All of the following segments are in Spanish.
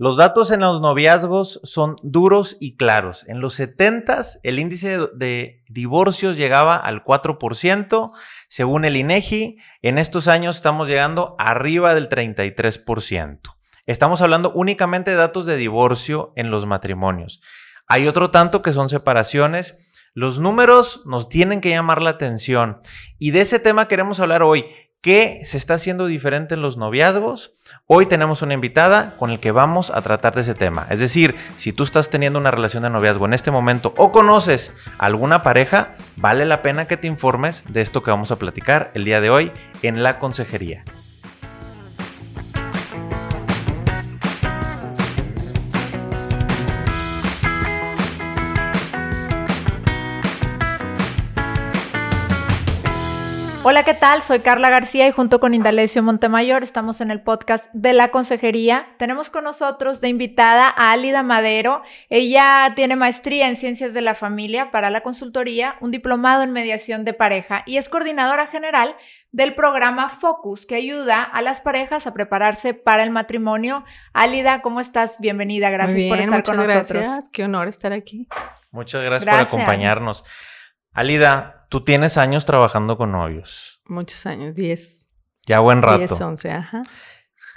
Los datos en los noviazgos son duros y claros. En los 70 el índice de divorcios llegaba al 4%, según el INEGI. En estos años estamos llegando arriba del 33%. Estamos hablando únicamente de datos de divorcio en los matrimonios. Hay otro tanto que son separaciones. Los números nos tienen que llamar la atención y de ese tema queremos hablar hoy. ¿Qué se está haciendo diferente en los noviazgos? Hoy tenemos una invitada con el que vamos a tratar de ese tema. Es decir, si tú estás teniendo una relación de noviazgo en este momento o conoces alguna pareja, vale la pena que te informes de esto que vamos a platicar el día de hoy en la consejería. Hola, ¿qué tal? Soy Carla García y junto con Indalecio Montemayor estamos en el podcast de la Consejería. Tenemos con nosotros de invitada a Alida Madero. Ella tiene maestría en Ciencias de la Familia para la consultoría, un diplomado en mediación de pareja y es coordinadora general del programa Focus que ayuda a las parejas a prepararse para el matrimonio. Alida, ¿cómo estás? Bienvenida, gracias por estar con nosotros. Gracias, qué honor estar aquí. Muchas gracias, por acompañarnos. Alida, Tú tienes años trabajando con novios. Muchos años, 10. Ya buen rato. 10, 11, ajá.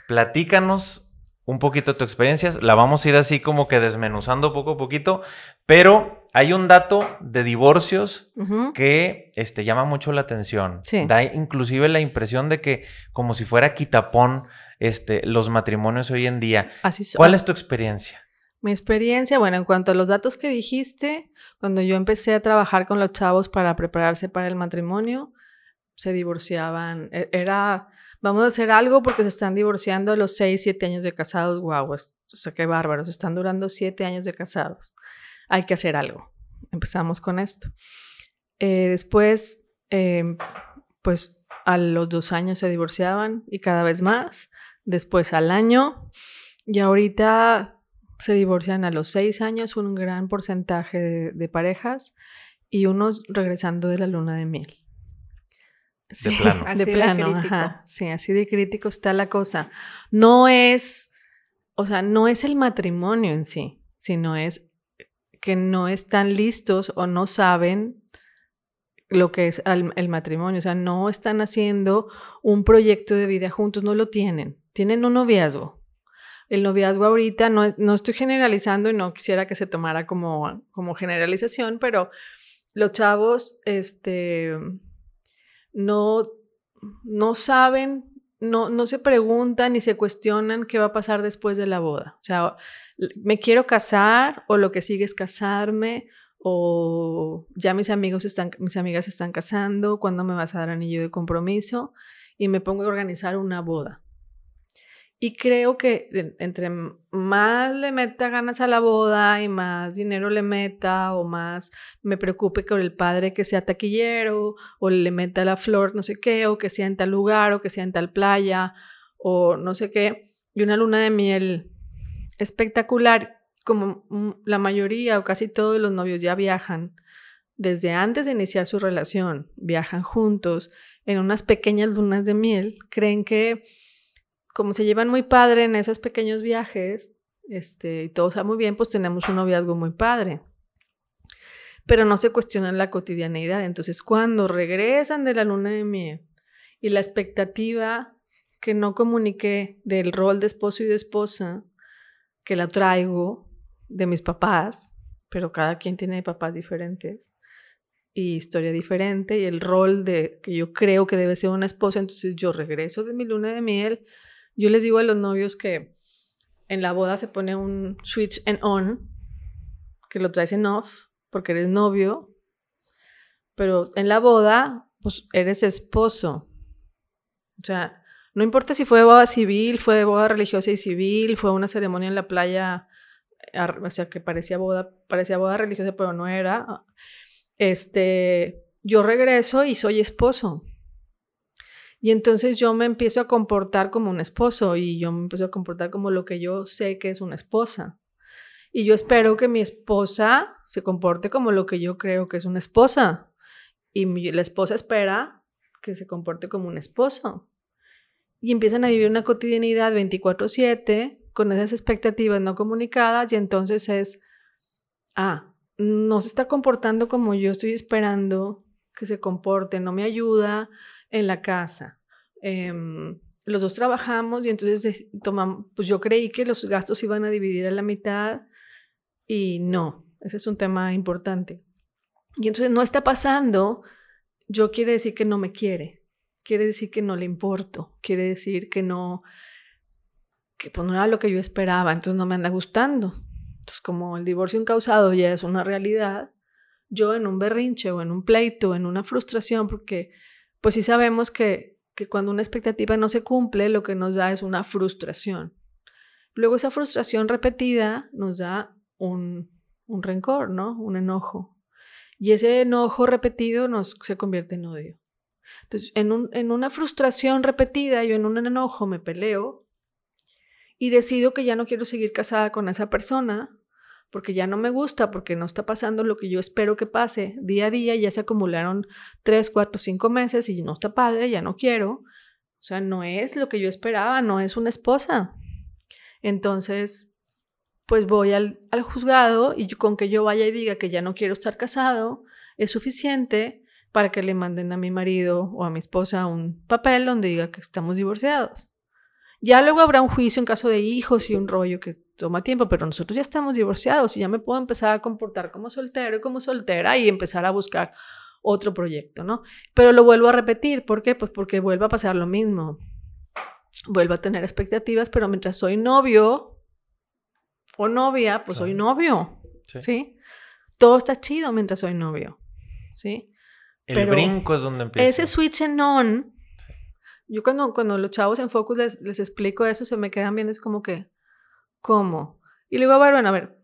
Platícanos un poquito de tu experiencia. La vamos a ir así como que desmenuzando poco a poquito, pero hay un dato de divorcios que este, llama mucho la atención. Sí. Da inclusive la impresión de que como si fuera quitapón este, los matrimonios hoy en día. Así ¿Cuál es tu experiencia? Mi experiencia, bueno, en cuanto a los datos que dijiste, cuando yo empecé a trabajar con los chavos para prepararse para el matrimonio, se divorciaban. E, era, vamos a hacer algo porque se están divorciando a los 6, 7 años de casados. Guau, o sea, qué bárbaros, están durando 7 años de casados. Hay que hacer algo. Empezamos con esto. Eh, después, em, pues a los dos años se divorciaban y cada vez más. Después al año. Y ahorita se divorcian a los seis años, un gran porcentaje de, parejas, y unos regresando de la luna de miel. de plano. de plano, ajá. Sí, así de crítico está la cosa. No es, o sea, no es el matrimonio en sí, sino es que no están listos o no saben lo que es el matrimonio. O sea, no están haciendo un proyecto de vida juntos, no lo tienen. Tienen un noviazgo, el noviazgo ahorita, no, no estoy generalizando y no quisiera que se tomara como, como generalización, pero los chavos este, no, no saben, no, no se preguntan ni se cuestionan qué va a pasar después de la boda. O sea, me quiero casar o lo que sigue es casarme o ya mis amigos están, mis amigas están casando, ¿cuándo me vas a dar anillo de compromiso? Y me pongo a organizar una boda. Y creo que entre más le meta ganas a la boda y más dinero le meta o más me preocupe con el padre que sea taquillero o le meta la flor no sé qué o que sea en tal lugar o que sea en tal playa o no sé qué. Y una luna de miel espectacular, como la mayoría o casi todos los novios ya viajan desde antes de iniciar su relación, viajan juntos en unas pequeñas lunas de miel, creen que como se llevan muy padre en esos pequeños viajes, este, y todo está muy bien, pues tenemos un noviazgo muy padre. Pero no se cuestiona la cotidianeidad. Entonces, cuando regresan de la luna de miel y la expectativa que no comuniqué del rol de esposo y de esposa, que la traigo de mis papás, pero cada quien tiene papás diferentes y historia diferente y el rol de que yo creo que debe ser una esposa, entonces yo regreso de mi luna de miel yo les digo a los novios que en la boda se pone un switch en on, que lo traes en off, porque eres novio, pero en la boda, pues eres esposo. O sea, no importa si fue boda civil, fue boda religiosa y civil, fue una ceremonia en la playa, o sea, que parecía boda, parecía boda religiosa, pero no era. Este, yo regreso y soy esposo. Y entonces yo me empiezo a comportar como un esposo y yo me empiezo a comportar como lo que yo sé que es una esposa. Y yo espero que mi esposa se comporte como lo que yo creo que es una esposa. Y la esposa espera que se comporte como un esposo. Y empiezan a vivir una cotidianidad 24/7 con esas expectativas no comunicadas y entonces es, ah, no se está comportando como yo estoy esperando que se comporte, no me ayuda en la casa. Em, los dos trabajamos y entonces tomamos, pues yo creí que los gastos iban a dividir a la mitad y no, ese es un tema importante. Y entonces no está pasando, yo quiere decir que no me quiere, quiere decir que no le importo, quiere decir que no, que pues no era lo que yo esperaba, entonces no me anda gustando. Entonces como el divorcio incausado ya es una realidad, yo en un berrinche o en un pleito, en una frustración, porque pues sí sabemos que, que cuando una expectativa no se cumple, lo que nos da es una frustración. Luego esa frustración repetida nos da un, un rencor, ¿no? Un enojo. Y ese enojo repetido nos, se convierte en odio. Entonces, en, un, en una frustración repetida, yo en un enojo me peleo y decido que ya no quiero seguir casada con esa persona porque ya no me gusta, porque no está pasando lo que yo espero que pase día a día, ya se acumularon tres, cuatro, cinco meses y no está padre, ya no quiero. O sea, no es lo que yo esperaba, no es una esposa. Entonces, pues voy al, al juzgado y con que yo vaya y diga que ya no quiero estar casado, es suficiente para que le manden a mi marido o a mi esposa un papel donde diga que estamos divorciados. Ya luego habrá un juicio en caso de hijos y un rollo que toma tiempo, pero nosotros ya estamos divorciados y ya me puedo empezar a comportar como soltero y como soltera y empezar a buscar otro proyecto, ¿no? Pero lo vuelvo a repetir, ¿por qué? Pues porque vuelve a pasar lo mismo. Vuelvo a tener expectativas, pero mientras soy novio o novia, pues soy novio, sí. Todo está chido mientras soy novio, ¿sí? El brinco es donde empieza. Ese switch en on yo cuando, cuando los chavos en Focus les, les explico eso, se me quedan viendo, es como que, ¿cómo? Y luego, bueno, a ver,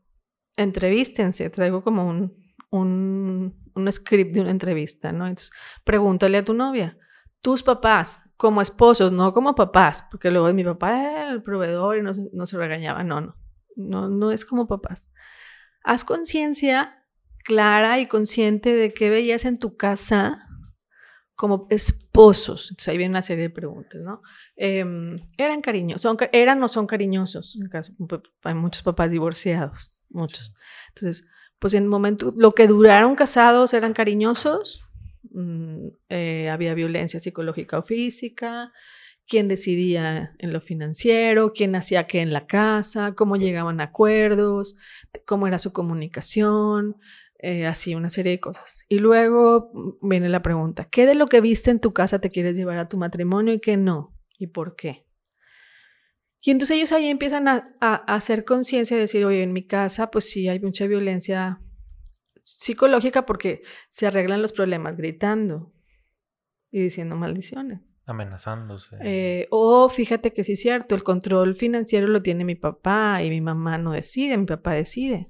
entrevístense, traigo como un, un, un script de una entrevista, ¿no? Entonces, pregúntale a tu novia, tus papás, como esposos, no como papás, porque luego mi papá era el proveedor y no, no se regañaba, no, no, no, no es como papás. Haz conciencia clara y consciente de qué veías en tu casa como esposos. Entonces ahí viene una serie de preguntas, ¿no? Em, eran cariñosos, son, eran o son cariñosos. En caso, pues, hay muchos papás divorciados, muchos. Entonces, pues en el momento, lo que duraron casados eran cariñosos, mm, eh, había violencia psicológica o física, quién decidía en lo financiero, quién hacía qué en la casa, cómo llegaban a acuerdos, cómo era su comunicación, eh, así una serie de cosas. Y luego viene la pregunta, ¿qué de lo que viste en tu casa te quieres llevar a tu matrimonio y qué no? ¿Y por qué? Y entonces ellos ahí empiezan a, hacer conciencia de decir, oye, en mi casa pues sí hay mucha violencia psicológica porque se arreglan los problemas gritando y diciendo maldiciones. Amenazándose. Eh, o fíjate que sí es cierto, el control financiero lo tiene mi papá y mi mamá no decide, mi papá decide.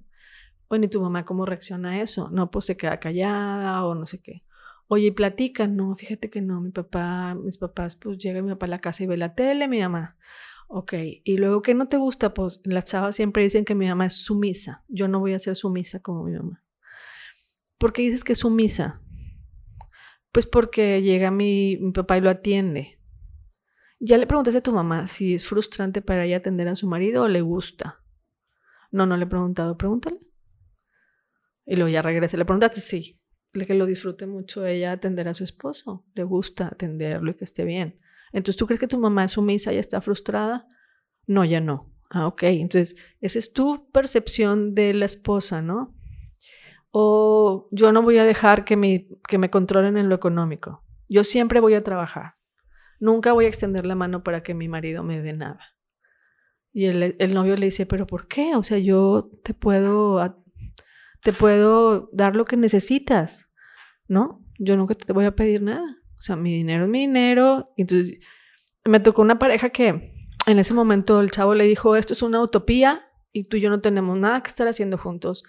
Bueno, ¿y tu mamá cómo reacciona a eso? No, pues se queda callada o no sé qué. Oye, y platica, no, fíjate que no, mi papá, mis papás, pues llega mi papá a la casa y ve la tele, mi mamá. Ok, y luego, ¿qué no te gusta? Pues las chavas siempre dicen que mi mamá es sumisa. Yo no voy a ser sumisa como mi mamá. ¿Por qué dices que es sumisa? Pues porque llega mi, mi papá y lo atiende. ¿Ya le preguntaste a tu mamá si es frustrante para ella atender a su marido o le gusta? No, no le he preguntado, pregúntale. Y luego ya regresa. Le preguntaste, sí, que lo disfrute mucho ella atender a su esposo. Le gusta atenderlo y que esté bien. Entonces, ¿tú crees que tu mamá es sumisa y está frustrada? No, ya no. Ah, ok. Entonces, esa es tu percepción de la esposa, ¿no? O yo no voy a dejar que me, que me controlen en lo económico. Yo siempre voy a trabajar. Nunca voy a extender la mano para que mi marido me dé nada. Y el, el novio le dice, pero ¿por qué? O sea, yo te puedo te puedo dar lo que necesitas, ¿no? Yo nunca te voy a pedir nada. O sea, mi dinero es mi dinero. Entonces, me tocó una pareja que en ese momento el chavo le dijo, esto es una utopía y tú y yo no tenemos nada que estar haciendo juntos.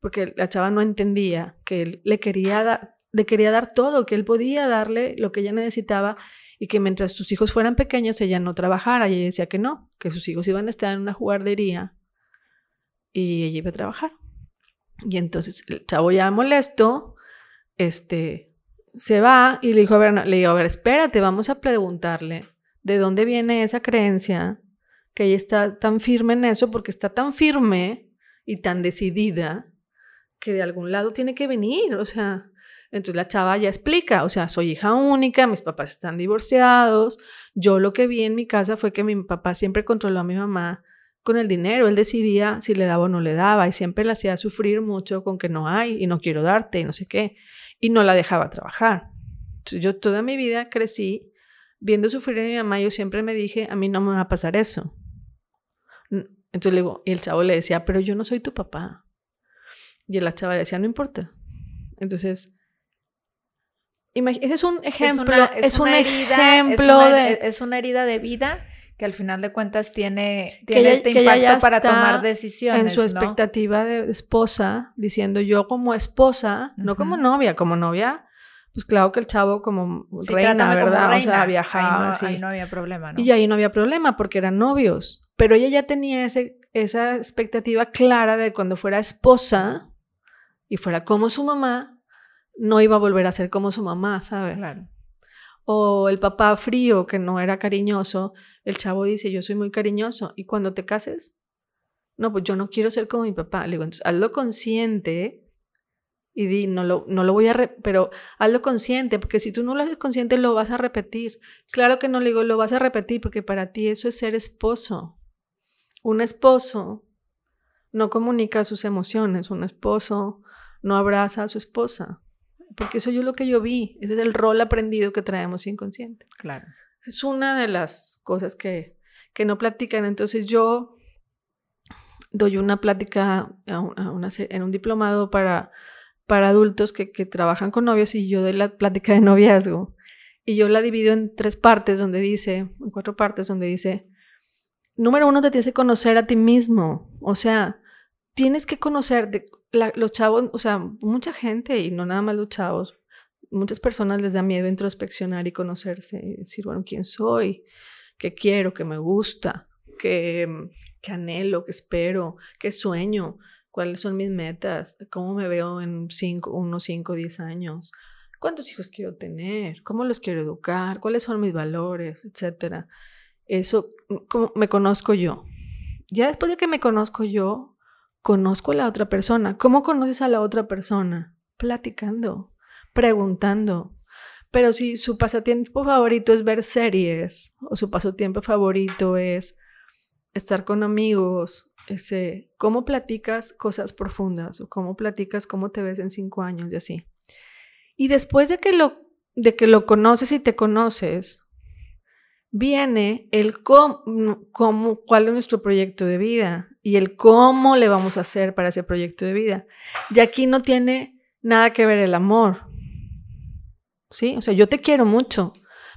Porque la chava no entendía que él le quería, dar, le quería dar todo, que él podía darle lo que ella necesitaba y que mientras sus hijos fueran pequeños ella no trabajara. Y ella decía que no, que sus hijos iban a estar en una guardería y ella iba a trabajar. Y entonces el chavo ya molesto, este, se va y le dijo, a ver, le dijo, a ver, espérate, vamos a preguntarle de dónde viene esa creencia que ella está tan firme en eso porque está tan firme y tan decidida que de algún lado tiene que venir, o sea, entonces la chava ya explica, o sea, soy hija única, mis papás están divorciados, yo lo que vi en mi casa fue que mi papá siempre controló a mi mamá con el dinero, él decidía si le daba o no le daba y siempre la hacía sufrir mucho con que no hay y no quiero darte y no sé qué, y no la dejaba trabajar. Entonces, yo toda mi vida crecí viendo sufrir a mi mamá, yo siempre me dije, a mí no me va a pasar eso. Entonces le digo, y el chavo le decía, pero yo no soy tu papá. Y la chava decía, no importa. Entonces, ese es un ejemplo, es, una, herida, ejemplo de... Es una herida de vida que al final de cuentas tiene, tiene este impacto para tomar decisiones. En su expectativa de esposa, diciendo yo como esposa, no como novia, como novia, pues claro que el chavo como reina, ¿verdad? O sea, viajaba. Ahí no, ahí no había problema, ¿no? Y ahí no había problema porque eran novios. Pero ella ya tenía ese, esa expectativa clara de cuando fuera esposa y fuera como su mamá, no iba a volver a ser como su mamá, ¿sabes? Claro. O el papá frío que no era cariñoso, el chavo dice, yo soy muy cariñoso. ¿Y cuando te cases? No, pues yo no quiero ser como mi papá. Le digo, entonces hazlo consciente y di, no lo, no lo voy a, pero hazlo consciente, porque si tú no lo haces consciente, lo vas a repetir. Claro que no le digo, lo vas a repetir, porque para ti eso es ser esposo. Un esposo no comunica sus emociones, un esposo no abraza a su esposa, porque eso es lo que yo vi, ese es el rol aprendido que traemos inconsciente. Claro. Es una de las cosas que, que no platican. Entonces yo doy una plática en un diplomado para, para adultos que, que trabajan con novios y yo doy la plática de noviazgo. Y yo la divido en tres partes donde dice, en cuatro partes donde dice, número uno, te tienes que conocer a ti mismo. O sea, tienes que conocer de, los chavos, o sea, mucha gente, y no nada más los chavos, muchas personas les da miedo introspeccionar y conocerse y decir, bueno, ¿quién soy? ¿Qué quiero? ¿Qué me gusta? ¿Qué, qué anhelo? ¿Qué espero? ¿Qué sueño? ¿Cuáles son mis metas? ¿Cómo me veo en cinco, unos 5, 10 años? ¿Cuántos hijos quiero tener? ¿Cómo los quiero educar? ¿Cuáles son mis valores? Etcétera. Eso, como me conozco yo. Ya después de que me conozco yo, conozco a la otra persona. ¿Cómo conoces a la otra persona? Platicando, preguntando. Pero si su pasatiempo favorito es ver series o su pasatiempo favorito es estar con amigos, ese, ¿cómo platicas cosas profundas o cómo platicas cómo te ves en cinco años y así? Y después de que lo, de que lo conoces y te conoces, viene el cómo, cómo, cuál es nuestro proyecto de vida y el cómo le vamos a hacer para ese proyecto de vida. Y aquí no tiene nada que ver el amor. ¿Sí? O sea, yo te quiero mucho,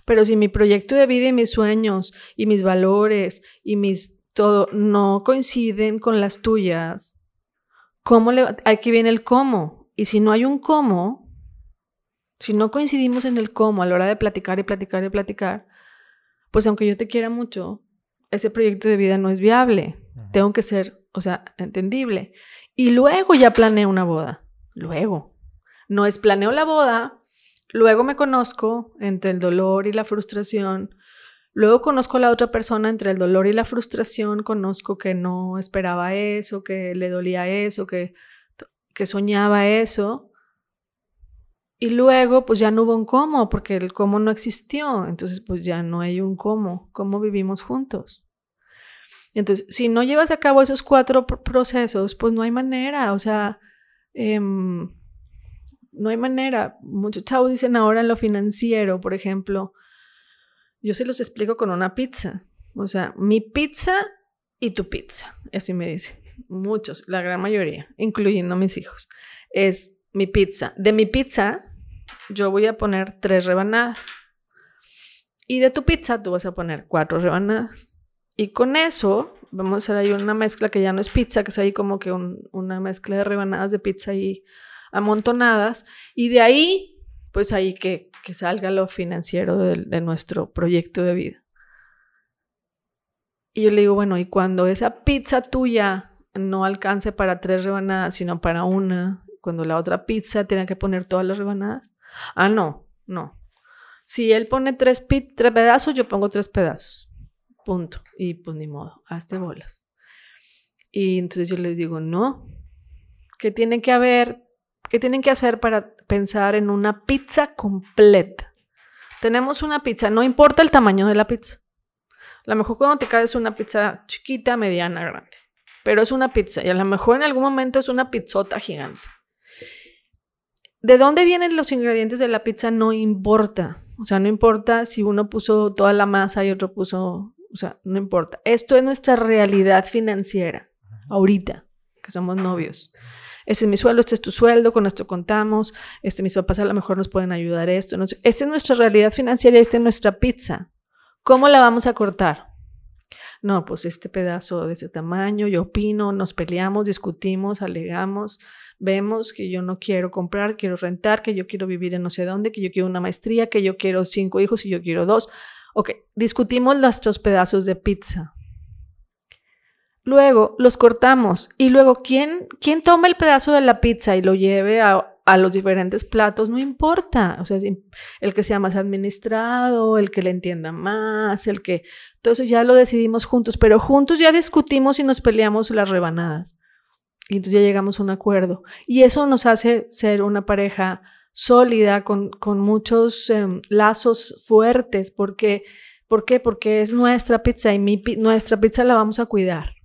pero si mi proyecto de vida y mis sueños y mis valores y mis todo no coinciden con las tuyas, ¿cómo le aquí viene el cómo? Y si no hay un cómo, si no coincidimos en el cómo a la hora de platicar y platicar y platicar, pues aunque yo te quiera mucho, ese proyecto de vida no es viable. Tengo que ser, o sea, entendible. Y luego ya planeo una boda. Luego. No es planeo la boda, luego me conozco entre el dolor y la frustración. Luego conozco a la otra persona entre el dolor y la frustración, conozco que no esperaba eso, que le dolía eso, que, que soñaba eso. Y luego, pues ya no hubo un cómo, porque el cómo no existió. Entonces, pues ya no hay un cómo. ¿Cómo vivimos juntos? Entonces, si no llevas a cabo esos cuatro procesos, pues no hay manera. O sea, em, no hay manera. Muchos chavos dicen ahora en lo financiero, por ejemplo, yo se los explico con una pizza. O sea, mi pizza y tu pizza. Así me dicen. Muchos, la gran mayoría, incluyendo mis hijos. Es mi pizza. De mi pizza, yo voy a poner tres rebanadas. Y de tu pizza tú vas a poner cuatro rebanadas. Y con eso vamos a hacer ahí una mezcla que ya no es pizza, que es ahí como que una mezcla de rebanadas de pizza ahí amontonadas. Y de ahí, pues ahí que, que salga lo financiero de, nuestro proyecto de vida. Y yo le digo, bueno, y cuando esa pizza tuya no alcance para tres rebanadas, sino para una, cuando la otra pizza tiene que poner todas las rebanadas, Ah, no, no. Si él pone tres, tres pedazos, yo pongo tres pedazos. punto. Y pues ni modo, hazte bolas. Y entonces yo les digo, no, ¿qué tienen que haber? ¿Qué tienen que hacer para pensar en una pizza completa? Tenemos una pizza, no importa el tamaño de la pizza. A lo mejor cuando te caes una pizza chiquita, mediana, grande. Pero es una pizza y a lo mejor en algún momento es una pizzota gigante. ¿De dónde vienen los ingredientes de la pizza? No importa. O sea, no importa si uno puso toda la masa y otro puso, o sea, no importa. Esto es nuestra realidad financiera, ahorita, que somos novios. Este es mi sueldo, este es tu sueldo, con esto contamos, este mis papás a lo mejor nos pueden ayudar esto. Esta es nuestra realidad financiera, esta es nuestra pizza. ¿Cómo la vamos a cortar? No, pues este pedazo de ese tamaño, yo opino, nos peleamos, discutimos, alegamos, vemos que yo no quiero comprar, quiero rentar, que yo quiero vivir en no sé dónde, que yo quiero una maestría, que yo quiero cinco hijos y yo quiero dos. Ok, discutimos nuestros pedazos de pizza. Luego los cortamos y luego ¿quién, quién toma el pedazo de la pizza y lo lleve a, a los diferentes platos, no importa, o sea, el que sea más administrado, el que le entienda más, el que, todo eso ya lo decidimos juntos, pero juntos ya discutimos y nos peleamos las rebanadas. Y entonces ya llegamos a un acuerdo. Y eso nos hace ser una pareja sólida, con, con muchos em, lazos fuertes. Porque, ¿Por qué? Porque es nuestra pizza y mi, nuestra pizza la vamos a cuidar.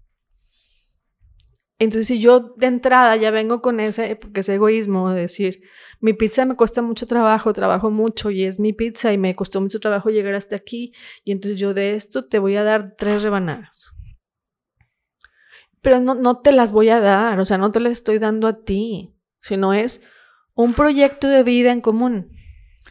Entonces, si yo de entrada ya vengo con ese, porque es egoísmo, de decir, mi pizza me cuesta mucho trabajo, trabajo mucho y es mi pizza y me costó mucho trabajo llegar hasta aquí, y entonces yo de esto te voy a dar tres rebanadas pero no, no te las voy a dar, o sea, no te las estoy dando a ti, sino es un proyecto de vida en común.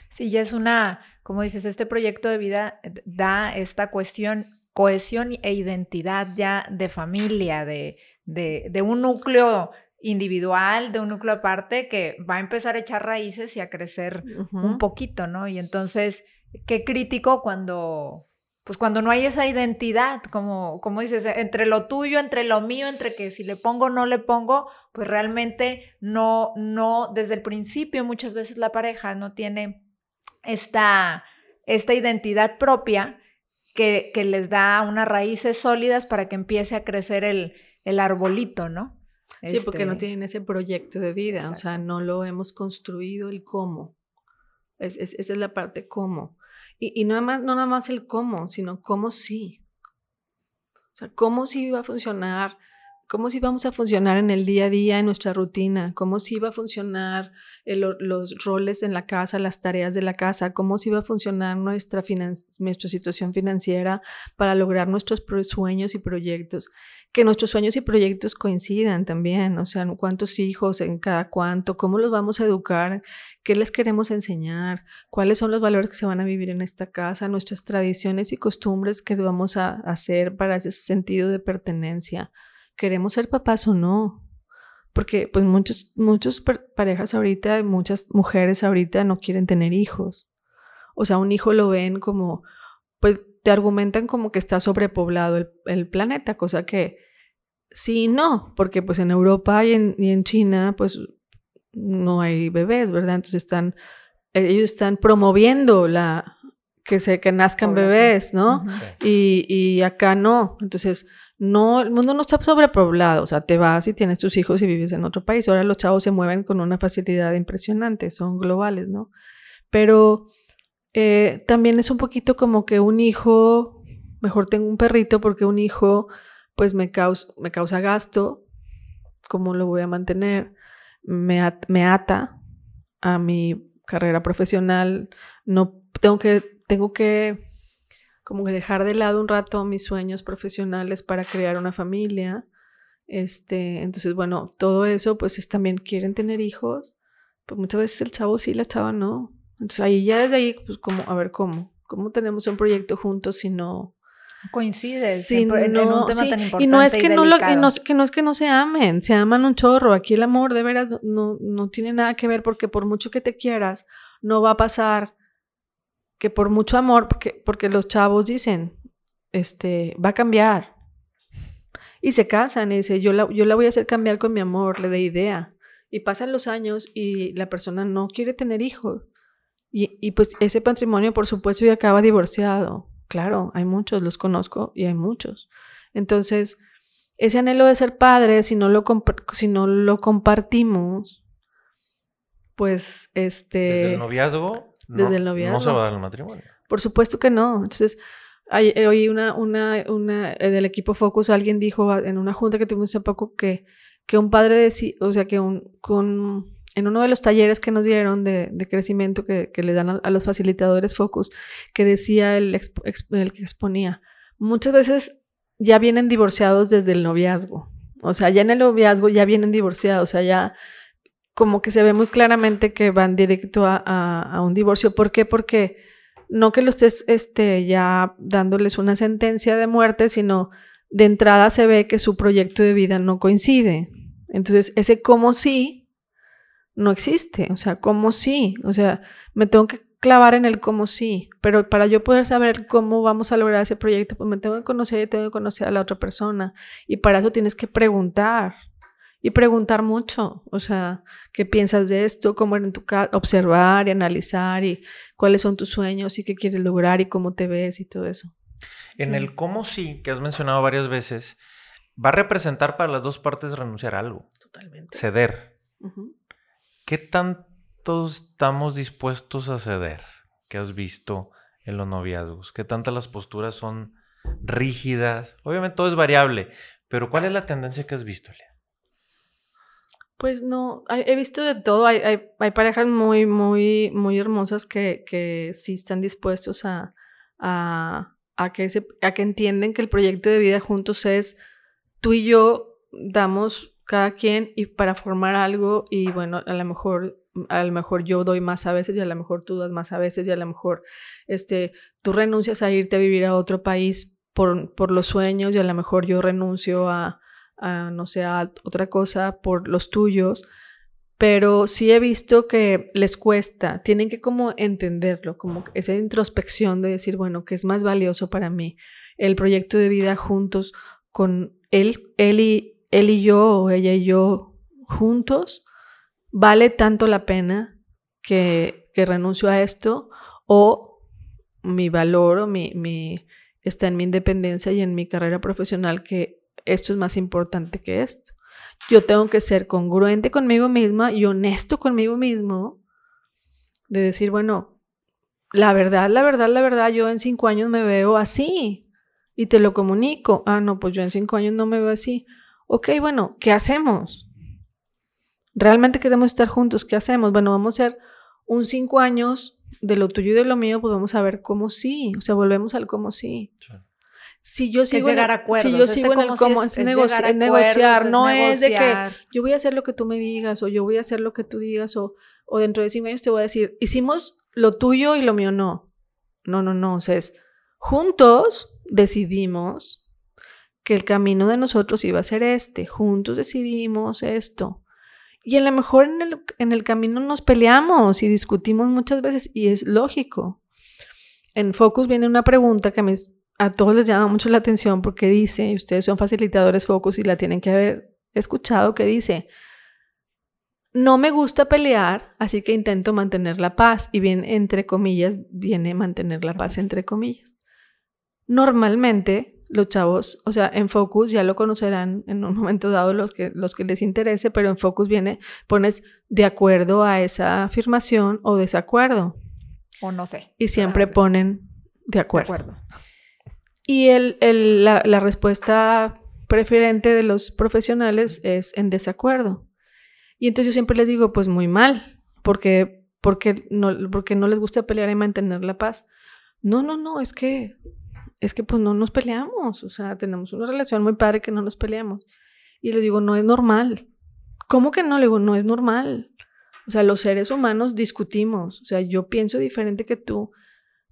Sí, ya es una, como dices, este proyecto de vida da esta cuestión, cohesión e identidad ya de familia, de, de, de un núcleo individual, de un núcleo aparte que va a empezar a echar raíces y a crecer un poquito, ¿no? Y entonces, qué crítico cuando pues cuando no hay esa identidad, como, como dices, entre lo tuyo, entre lo mío, entre que si le pongo o no le pongo, pues realmente no, no, desde el principio muchas veces la pareja no tiene esta, esta identidad propia que, que les da unas raíces sólidas para que empiece a crecer el, el arbolito, ¿no? Sí, porque no este tienen ese proyecto de vida, o sea, no lo hemos construido el cómo. esa es la parte cómo. Y, no, no nada más el cómo, sino cómo sí. O sea, cómo sí va a funcionar, cómo sí vamos a funcionar en el día a día, en nuestra rutina, cómo sí va a funcionar los roles en la casa, las tareas de la casa, cómo sí va a funcionar nuestra, nuestra situación financiera para lograr nuestros sueños y proyectos que nuestros sueños y proyectos coincidan también, o sea, cuántos hijos en cada cuánto, cómo los vamos a educar, qué les queremos enseñar, cuáles son los valores que se van a vivir en esta casa, nuestras tradiciones y costumbres que vamos a hacer para ese sentido de pertenencia. ¿Queremos ser papás o no? Porque pues muchos, muchos parejas ahorita, muchas mujeres ahorita no quieren tener hijos. O sea, un hijo lo ven como, pues te argumentan como que está sobrepoblado el, planeta, cosa que sí y no, porque pues en Europa y en, y en, China pues no hay bebés, ¿verdad? Entonces están, ellos están promoviendo la que se que nazcan bebés, ¿no? y, y, acá no. Entonces, no, el mundo no está sobrepoblado, o sea, te vas y tienes tus hijos y vives en otro país. Ahora los chavos se mueven con una facilidad impresionante, son globales, ¿no? Pero eh, también es un poquito como que un hijo, mejor tengo un perrito porque un hijo pues me causa, me causa gasto, ¿cómo lo voy a mantener? Me, me ata a mi carrera profesional, no tengo que, tengo que como que dejar de lado un rato mis sueños profesionales para crear una familia. Este, entonces, bueno, todo eso, pues también quieren tener hijos. Pues muchas veces el chavo sí, la chava no. Entonces ahí ya desde ahí, pues como, a ver cómo, cómo tenemos un proyecto juntos si no coincides en, un tema tan importante y no es que no, lo, no, que no es que no se amen se aman un chorro. Aquí el amor de veras no, no tiene nada que ver porque por mucho que te quieras no va a pasar que por mucho amor porque porque los chavos dicen este va a cambiar. Y se casan y dice yo la, yo la voy a hacer cambiar con mi amor le dé idea y pasan los años y la persona no quiere tener hijos y, y, pues ese patrimonio, por supuesto, ya acaba divorciado. claro, hay muchos, los conozco y hay muchos. Entonces, ese anhelo de ser padre, si no lo, si no lo compartimos, pues este... Desde el noviazgo, desde el noviazgo. no se va a dar el matrimonio. Por supuesto que no. Entonces, eh, oí una, una, una eh, del equipo Focus, alguien dijo en una junta que tuvimos hace poco que, que un padre decía, o sea, que un, con, en uno de los talleres que nos dieron de, crecimiento que, le dan a, los facilitadores Focus, que decía el, que exponía, muchas veces ya vienen divorciados desde el noviazgo. O sea, ya en el noviazgo ya vienen divorciados, o sea, ya como que se ve muy claramente que van directo a un divorcio. ¿Por qué? Porque no que lo estés este, ya dándoles una sentencia de muerte, sino de entrada se ve que su proyecto de vida no coincide. Entonces, ese como sí no existe. O sea, como sí. O sea, me tengo que clavar en el cómo sí, pero para yo poder saber cómo vamos a lograr ese proyecto, pues me tengo que conocer y tengo que conocer a la otra persona. Y para eso tienes que preguntar y preguntar mucho, o sea, ¿qué piensas de esto? ¿Cómo era en tu casa? Observar y analizar y cuáles son tus sueños y qué quieres lograr y cómo te ves y todo eso. En el cómo sí, que has mencionado varias veces, va a representar para las dos partes renunciar a algo. Totalmente. Ceder. Uh -huh. ¿Qué tan estamos dispuestos a ceder que has visto en los noviazgos? ¿Qué tantas las posturas son rígidas? Obviamente todo es variable, pero ¿cuál es la tendencia que has visto, Lea? Pues no, he visto de todo. Hay, parejas muy, muy, muy hermosas que, que sí están dispuestos a, a, a, que se, a que entienden que el proyecto de vida juntos es tú y yo damos cada quien y para formar algo y bueno, a lo mejor a lo mejor yo doy más a veces y a lo mejor tú das más a veces y a lo mejor este, tú renuncias a irte a vivir a otro país por, por los sueños y a lo mejor yo renuncio a, a, no sé, a otra cosa por los tuyos, pero sí he visto que les cuesta, tienen que como entenderlo, como esa introspección de decir, bueno, ¿qué es más valioso para mí? El proyecto de vida juntos con él, él y, él y yo o ella y yo juntos ¿vale tanto la pena que, renuncio a esto? ¿O mi valor o mi, mi, está en mi independencia y en mi carrera profesional que esto es más importante que esto? Yo tengo que ser congruente conmigo misma y honesto conmigo mismo de decir, bueno, la verdad, la verdad, la verdad, yo en cinco años me veo así y te lo comunico. Ah, no, pues yo en cinco años no me veo así. Ok, bueno, ¿qué hacemos? ¿Realmente queremos estar juntos? ¿Qué hacemos? Bueno, vamos a hacer un cinco años de lo tuyo y de lo mío, pues vamos a ver cómo sí. O sea, volvemos al cómo sí. sí. Si yo sigo, acuerdos. Si yo sigo este en el cómo, es, es, negoci es negociar, no es, negociar. es de que yo voy a hacer lo que tú me digas o yo voy a hacer lo que tú digas o, o dentro de cinco años te voy a decir, hicimos lo tuyo y lo mío no. No, no, no. O sea, es juntos decidimos que el camino de nosotros iba a ser este. Juntos decidimos esto. Y a lo mejor en el, en el camino nos peleamos y discutimos muchas veces y es lógico. En Focus viene una pregunta que a, todos les llama mucho la atención porque dice, ustedes son facilitadores Focus y la tienen que haber escuchado, que dice, no me gusta pelear, así que intento mantener la paz. Y bien, entre comillas, viene mantener la paz entre comillas. Normalmente los chavos, o sea, en Focus ya lo conocerán en un momento dado los que, los que les interese, pero en Focus viene, pones de acuerdo a esa afirmación o desacuerdo. O no sé. Y siempre ponen de acuerdo. De acuerdo. Y el, el, la, la respuesta preferente de los profesionales es en desacuerdo. Y entonces yo siempre les digo, pues muy mal, porque, porque, no, porque no les gusta pelear y mantener la paz. No, no, no, es que es que pues no nos peleamos, o sea, tenemos una relación muy padre que no nos peleamos. Y les digo, no es normal. ¿Cómo que no? Le digo, no es normal. O sea, los seres humanos discutimos, o sea, yo pienso diferente que tú.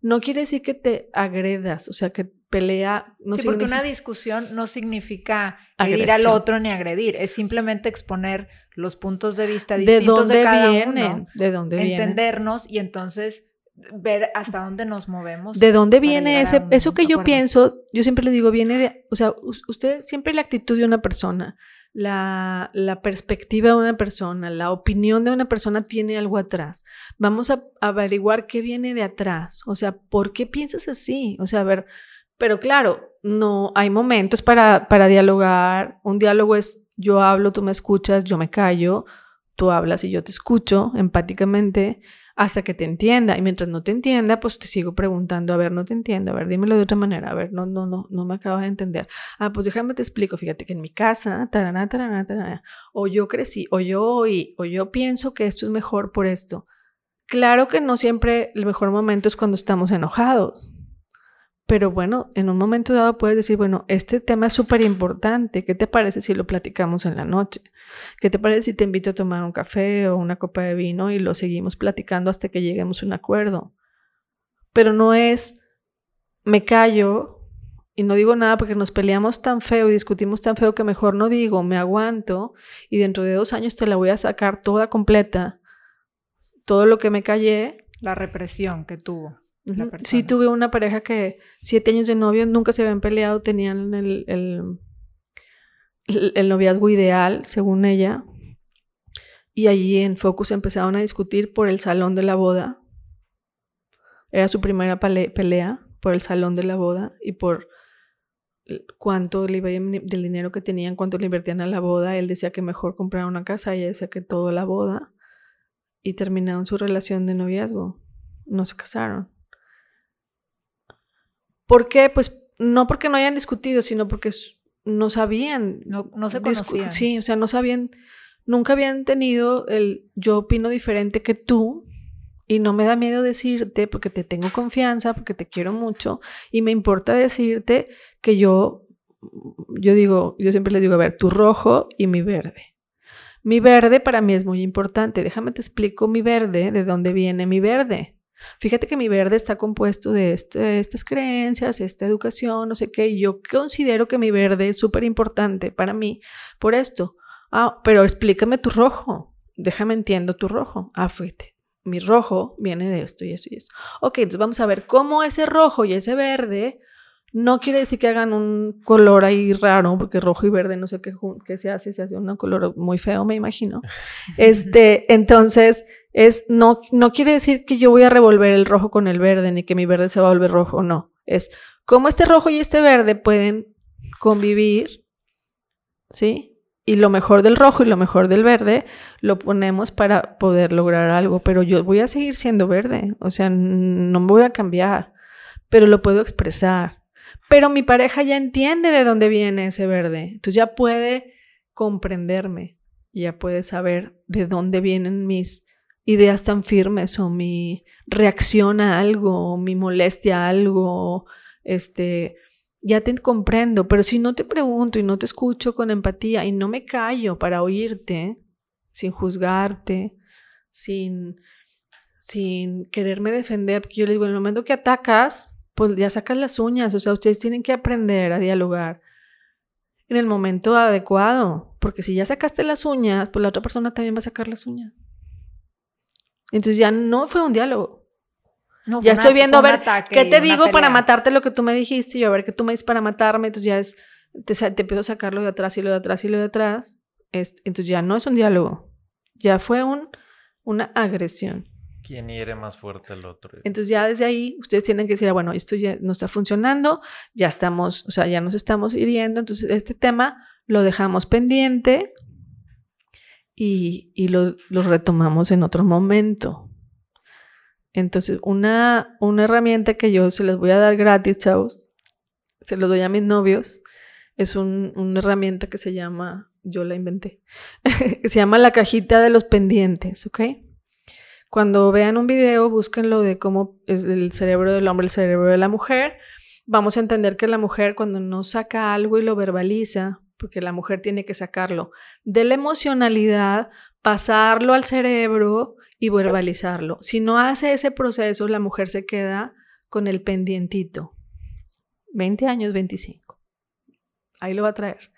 No quiere decir que te agredas, o sea, que pelea no sí, porque una discusión no significa herir al otro ni agredir, es simplemente exponer los puntos de vista distintos de, de cada vienen? uno, de dónde entendernos y entonces ver hasta dónde nos movemos. ¿De dónde viene ese, eso que yo acuerdo. pienso? Yo siempre le digo, viene de, o sea, usted siempre la actitud de una persona la, la, perspectiva de una persona, la opinión de una persona tiene algo atrás. Vamos a, averiguar qué viene de atrás, o sea, ¿por qué piensas así? O sea, a ver, pero claro, no hay momentos para, para dialogar. Un diálogo es yo hablo, tú me escuchas, yo me callo, tú hablas y yo te escucho empáticamente hasta que te entienda. Y mientras no te entienda, pues te sigo preguntando, a ver, no te entiendo, a ver, dímelo de otra manera, a ver, no, no, no, no me acabas de entender. Ah, pues déjame te explico, fíjate que en mi casa, tarana, o yo crecí, o yo oí, o yo pienso que esto es mejor por esto. Claro que no siempre el mejor momento es cuando estamos enojados. Pero bueno, en un momento dado puedes decir, bueno, este tema es súper importante, ¿qué te parece si lo platicamos en la noche? ¿Qué te parece si te invito a tomar un café o una copa de vino y lo seguimos platicando hasta que lleguemos a un acuerdo? Pero no es, me callo y no digo nada porque nos peleamos tan feo y discutimos tan feo que mejor no digo, me aguanto y dentro de dos años te la voy a sacar toda completa, todo lo que me callé. La represión que tuvo. Sí, tuve una pareja que siete años de novio, nunca se habían peleado, tenían el, el, el, noviazgo ideal, según ella. Y allí en Focus empezaron a discutir por el salón de la boda. Era su primera pelea por el salón de la boda y por cuánto le iba del dinero que tenían, cuánto le invertían a la boda. Él decía que mejor comprar una casa, ella decía que todo la boda. Y terminaron su relación de noviazgo. No se casaron. ¿Por qué? Pues no porque no hayan discutido, sino porque no sabían. No, se conocían. Sí, o sea, no sabían, nunca habían tenido el yo opino diferente que tú y no me da miedo decirte porque te tengo confianza, porque te quiero mucho y me importa decirte que yo, yo digo, yo siempre les digo, a ver, tu rojo y mi verde. Mi verde para mí es muy importante. Déjame te explico mi verde, de dónde viene mi verde. Fíjate que mi verde está compuesto de este, estas creencias, esta educación, no sé qué, y yo considero que mi verde es súper importante para mí por esto. Ah, pero explícame tu rojo, déjame entiendo tu rojo. Ah, fuiste. Mi rojo viene de esto y eso y eso. Ok, entonces vamos a ver cómo ese rojo y ese verde no quiere decir que hagan un color ahí raro, porque rojo y verde no sé qué, qué se hace, se hace un color muy feo, me imagino. Este, entonces, es, no, no quiere decir que yo voy a revolver el rojo con el verde, ni que mi verde se va a volver rojo, no. Es cómo este rojo y este verde pueden convivir, ¿sí? Y lo mejor del rojo y lo mejor del verde lo ponemos para poder lograr algo, pero yo voy a seguir siendo verde, o sea, no me voy a cambiar, pero lo puedo expresar. Pero mi pareja ya entiende de dónde viene ese verde, entonces ya puede comprenderme, ya puede saber de dónde vienen mis ideas tan firmes o mi reacción a algo, o mi molestia a algo, este, ya te comprendo, pero si no te pregunto y no te escucho con empatía y no me callo para oírte, sin juzgarte, sin, sin quererme defender, porque yo le digo, en el momento que atacas, pues ya sacas las uñas, o sea, ustedes tienen que aprender a dialogar en el momento adecuado, porque si ya sacaste las uñas, pues la otra persona también va a sacar las uñas. Entonces ya no fue un diálogo. ya estoy viendo a ver qué te digo para matarte lo que tú me dijiste y a ver qué tú me dices para matarme. Entonces ya es, te, te empiezo a sacar lo de atrás y lo de atrás y lo de atrás. entonces ya no es un diálogo. Ya fue un, una agresión. ¿Quién hiere más fuerte al otro? Entonces ya desde ahí ustedes tienen que decir, ah, bueno, esto ya no está funcionando, ya estamos, o sea, ya nos estamos hiriendo. Entonces este tema lo dejamos pendiente y, lo, retomamos en otro momento. Entonces, una, herramienta que yo se les voy a dar gratis, chavos, se los doy a mis novios, es una herramienta que se llama, yo la inventé, se llama la cajita de los pendientes, ¿ok? Cuando vean un video, búsquenlo de cómo es el cerebro del hombre, el cerebro de la mujer. Vamos a entender que la mujer cuando no saca algo y lo verbaliza, porque la mujer tiene que sacarlo de la emocionalidad, pasarlo al cerebro y verbalizarlo. Si no hace ese proceso, la mujer se queda con el pendientito. 20 años, 25. Ahí lo va a traer.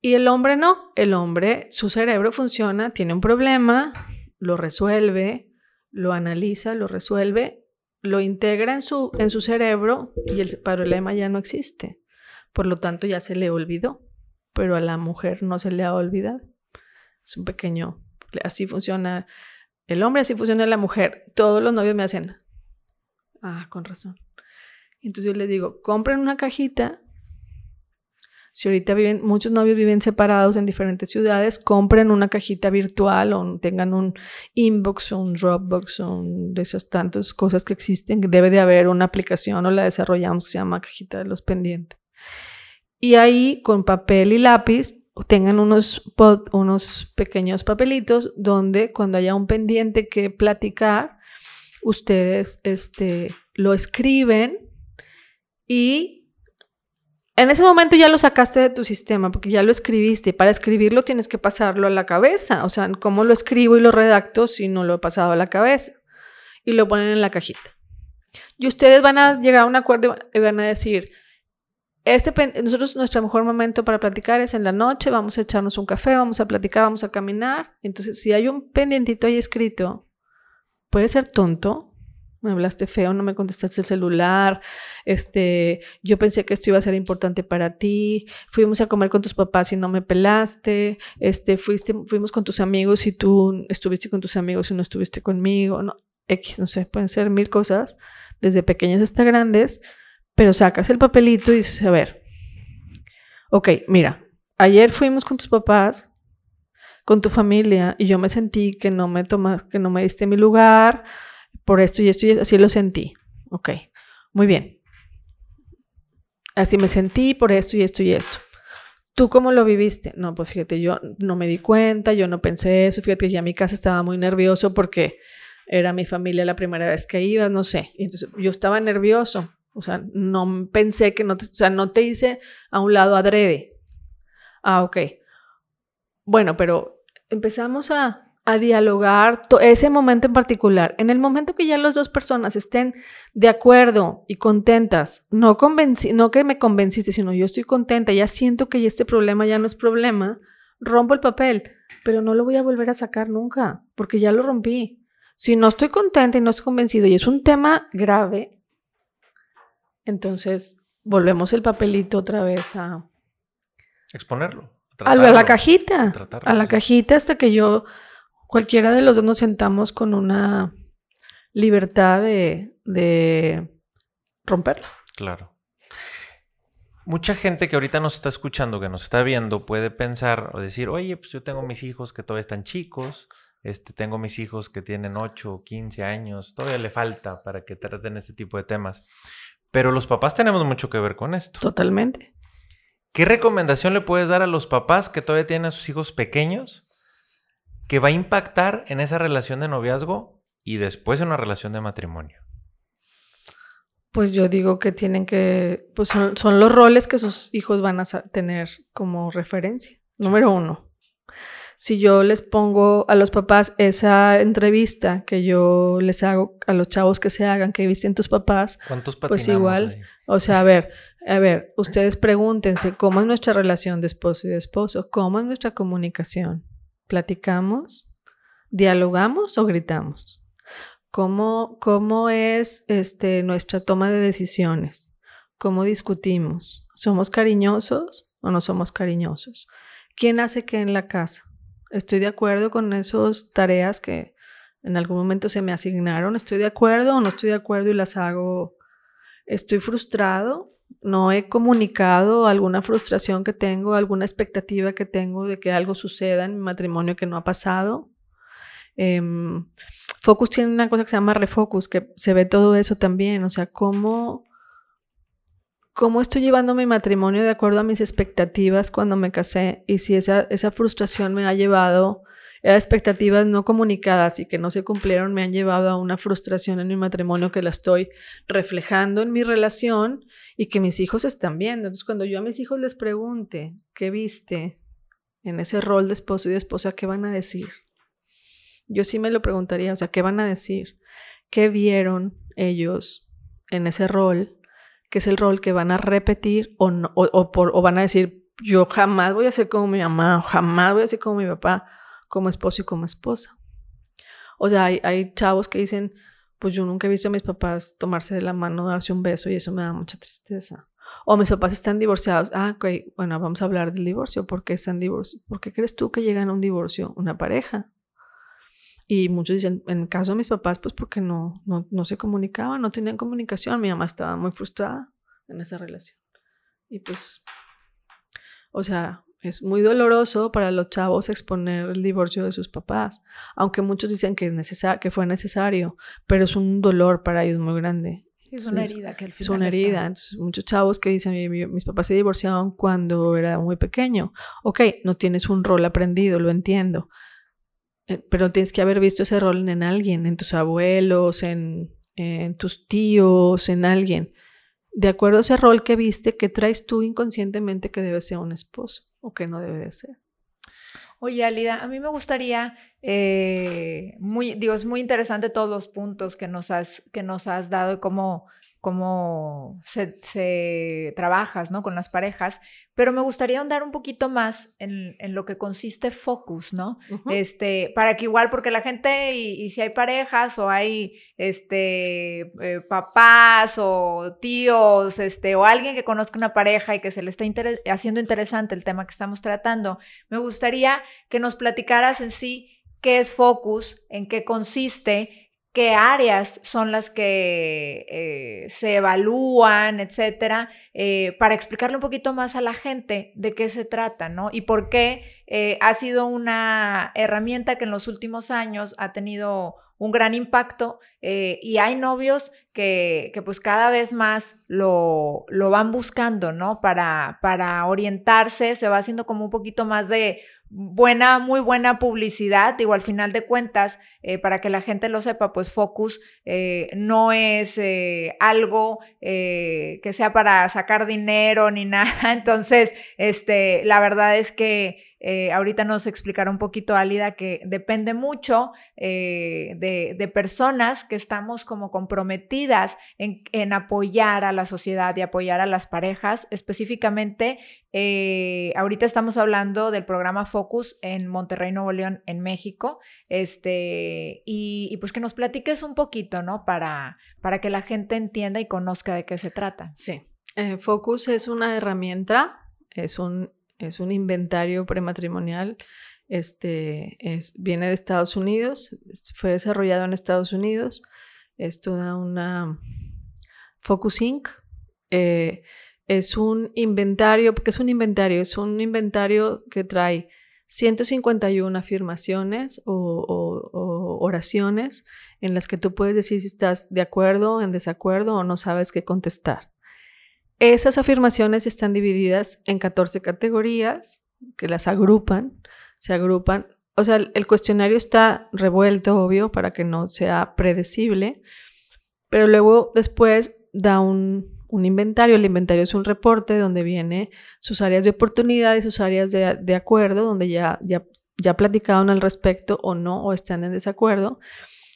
Y el hombre no. El hombre, su cerebro funciona, tiene un problema, lo resuelve, lo analiza, lo resuelve, lo integra en su, en su cerebro y el problema ya no existe. Por lo tanto, ya se le olvidó. Pero a la mujer no se le ha olvidado. Es un pequeño, así funciona el hombre, así funciona la mujer. Todos los novios me hacen, ah, con razón. Entonces yo les digo, compren una cajita. Si ahorita viven, muchos novios viven separados en diferentes ciudades, compren una cajita virtual o tengan un inbox o un Dropbox o de esas tantas cosas que existen. Debe de haber una aplicación o la desarrollamos que se llama cajita de los pendientes. Y ahí con papel y lápiz tengan unos, unos pequeños papelitos donde cuando haya un pendiente que platicar, ustedes este, lo escriben y en ese momento ya lo sacaste de tu sistema porque ya lo escribiste. Para escribirlo tienes que pasarlo a la cabeza. O sea, ¿cómo lo escribo y lo redacto si no lo he pasado a la cabeza? Y lo ponen en la cajita. Y ustedes van a llegar a un acuerdo y van a decir, este, nosotros nuestro mejor momento para platicar es en la noche, vamos a echarnos un café, vamos a platicar, vamos a caminar. Entonces, si hay un pendientito ahí escrito, puede ser tonto, me hablaste feo, no me contestaste el celular, este, yo pensé que esto iba a ser importante para ti, fuimos a comer con tus papás y no me pelaste, este, fuiste, fuimos con tus amigos y tú estuviste con tus amigos y no estuviste conmigo, no, X, no sé, pueden ser mil cosas, desde pequeñas hasta grandes, pero sacas el papelito y dices, a ver, ok, mira, ayer fuimos con tus papás, con tu familia, y yo me sentí que no me tomas, que no me diste mi lugar, por esto y esto y así lo sentí. Ok, muy bien. Así me sentí por esto y esto y esto. ¿Tú cómo lo viviste? No, pues fíjate, yo no me di cuenta, yo no pensé eso, fíjate que ya mi casa estaba muy nervioso porque era mi familia la primera vez que iba, no sé. Entonces yo estaba nervioso. O sea, no pensé que no te, o sea, no te hice a un lado adrede. Ah, ok. Bueno, pero empezamos a, a dialogar ese momento en particular. En el momento que ya las dos personas estén de acuerdo y contentas, no, convenci no que me convenciste, sino yo estoy contenta, ya siento que este problema ya no es problema, rompo el papel, pero no lo voy a volver a sacar nunca, porque ya lo rompí. Si no estoy contenta y no estoy convencido y es un tema grave, entonces, volvemos el papelito otra vez a... Exponerlo. A, la cajita. A, la cajita hasta que yo, cualquiera de los dos nos sentamos con una libertad de, de romperlo. Claro. Mucha gente que ahorita nos está escuchando, que nos está viendo, puede pensar o decir, oye, pues yo tengo mis hijos que todavía están chicos, este, tengo mis hijos que tienen 8 o 15 años, todavía le falta para que traten este tipo de temas. Pero los papás tenemos mucho que ver con esto. Totalmente. ¿Qué recomendación le puedes dar a los papás que todavía tienen a sus hijos pequeños que va a impactar en esa relación de noviazgo y después en una relación de matrimonio? Pues yo digo que tienen que, pues son, son los roles que sus hijos van a tener como referencia. Número uno, si yo les pongo a los papás esa entrevista que yo les hago a los chavos que se hagan, que visten tus papás, ¿Cuántos pues igual, o sea, a ver, a ver, ustedes pregúntense cómo es nuestra relación de esposo y de esposo, cómo es nuestra comunicación, platicamos, dialogamos o gritamos, cómo, cómo es este, nuestra toma de decisiones, cómo discutimos, somos cariñosos o no somos cariñosos, quién hace qué en la casa Estoy de acuerdo con esas tareas que en algún momento se me asignaron. Estoy de acuerdo o no estoy de acuerdo y las hago. Estoy frustrado. No he comunicado alguna frustración que tengo, alguna expectativa que tengo de que algo suceda en mi matrimonio que no ha pasado. Em, Focus tiene una cosa que se llama refocus, que se ve todo eso también. O sea, cómo cómo estoy llevando mi matrimonio de acuerdo a mis expectativas cuando me casé y si esa, esa frustración me ha llevado, esas expectativas no comunicadas y que no se cumplieron me han llevado a una frustración en mi matrimonio que la estoy reflejando en mi relación y que mis hijos están viendo. Entonces, cuando yo a mis hijos les pregunte, ¿qué viste en ese rol de esposo y de esposa? ¿Qué van a decir? Yo sí me lo preguntaría, o sea, ¿qué van a decir? ¿Qué vieron ellos en ese rol? Que es el rol que van a repetir o, o, van a decir, yo jamás voy a ser como mi mamá, o jamás voy a ser como mi papá, como esposo y como esposa. O sea, hay, hay chavos que dicen, pues yo nunca he visto a mis papás tomarse de la mano, darse un beso y eso me da mucha tristeza. O mis papás están divorciados. Ah, ok, bueno, vamos a hablar del divorcio. ¿Por qué están divorciados? ¿Por qué crees tú que llegan a un divorcio una pareja? Y muchos dicen, en el caso de mis papás, pues porque no, no, no se comunicaban, no tenían comunicación. Mi mamá estaba muy frustrada en esa relación. Y pues, o sea, es muy doloroso para los chavos exponer el divorcio de sus papás, aunque muchos dicen que, es que fue necesario, pero es un dolor para ellos muy grande. Es una herida que al final. Es una herida. Entonces, muchos chavos que dicen, mis papás se divorciaron cuando era muy pequeño. Ok, no tienes un rol aprendido, lo entiendo. Eh, pero tienes que haber visto ese rol en alguien, en tus abuelos, en, en tus tíos, en alguien. De acuerdo a ese rol que viste, que traes tú inconscientemente que debe ser un esposo o que no debe de ser. Oye, Alida, a mí me gustaría, eh, muy, digo, es muy interesante todos los puntos que nos has, que nos has dado y cómo cómo se, trabajas ¿no? con las parejas, pero me gustaría ahondar un poquito más en, lo que consiste Focus, ¿no? este, para que igual, porque la gente, y, si hay parejas o hay este, eh, papás o tíos, este, o alguien que conozca una pareja y que se le está haciendo interesante el tema que estamos tratando, me gustaría que nos platicaras en sí qué es Focus, en qué consiste qué áreas son las que eh, se evalúan, etcétera, eh, para explicarle un poquito más a la gente de qué se trata, ¿no? Y por qué eh, ha sido una herramienta que en los últimos años ha tenido un gran impacto y hay novios que, que, pues cada vez más lo, lo van buscando, ¿no? Para, para orientarse, se va haciendo como un poquito más de buena, muy buena publicidad. Digo, al final de cuentas, eh, para que la gente lo sepa, pues Focus eh, no es eh, algo que sea para sacar dinero ni nada. Entonces, este, la verdad es que ahorita nos explicará un poquito Álida que depende mucho de, de, personas que estamos como comprometidas en, en, apoyar a la sociedad y apoyar a las parejas, específicamente eh, ahorita estamos hablando del programa Focus en Monterrey, Nuevo León, en México. Este, y, pues que nos platiques un poquito, ¿no? Para, para que la gente entienda y conozca de qué se trata. Sí. Eh, Focus es una herramienta, es un, es un inventario prematrimonial. Este es, viene de Estados Unidos, fue desarrollado en Estados Unidos. Es toda una Focus Inc. Eh, es un inventario, porque es un inventario, es un inventario que trae 151 afirmaciones o, oraciones en las que tú puedes decir si estás de acuerdo, en desacuerdo o no sabes qué contestar. Esas afirmaciones están divididas en 14 categorías que las agrupan, se agrupan. O sea, el cuestionario está revuelto, obvio, para que no sea predecible, pero luego después da un, inventario. El inventario es un reporte donde viene sus áreas de oportunidad y sus áreas de, acuerdo, donde ya, ya, ya platicaron al respecto o no, o están en desacuerdo.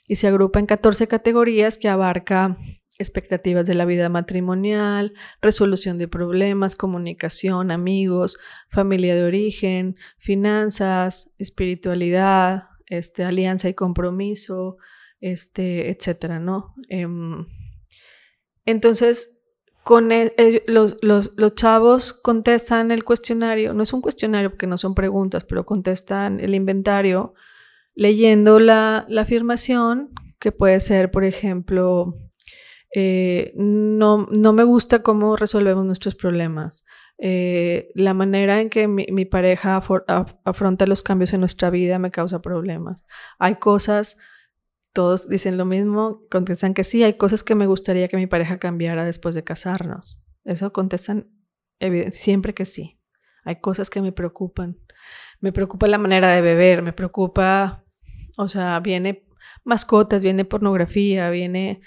Y se agrupa en 14 categorías que abarca expectativas de la vida matrimonial, resolución de problemas, comunicación, amigos, familia de origen, finanzas, espiritualidad, este, alianza y compromiso, este, etcétera, ¿no? Em, entonces, con e, los, los, los, chavos contestan el cuestionario, no es un cuestionario porque no son preguntas, pero contestan el inventario leyendo la, la afirmación, que puede ser, por ejemplo, eh, no, no, me gusta cómo resolvemos nuestros problemas. Eh, la manera en que mi, mi pareja afronta los cambios en nuestra vida me causa problemas. Hay cosas todos dicen lo mismo, contestan que sí, hay cosas que me gustaría que mi pareja cambiara después de casarnos. Eso contestan siempre que sí. Hay cosas que me preocupan. Me preocupa la manera de beber, me preocupa, o sea, viene mascotas, viene pornografía, viene,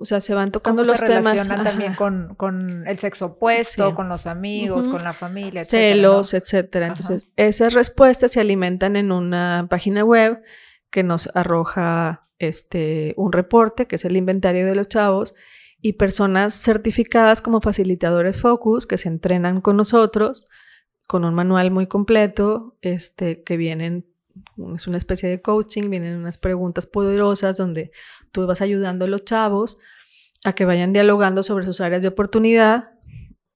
o sea, se van tocando los se temas. también con, con, el sexo opuesto, con los amigos, con la familia, etcétera, celos, etcétera. Entonces, esas respuestas se alimentan en una página web que nos arroja este, un reporte, que es el inventario de los chavos, y personas certificadas como facilitadores Focus que se entrenan con nosotros con un manual muy completo, este, que vienen, es una especie de coaching, vienen unas preguntas poderosas donde tú vas ayudando a los chavos a que vayan dialogando sobre sus áreas de oportunidad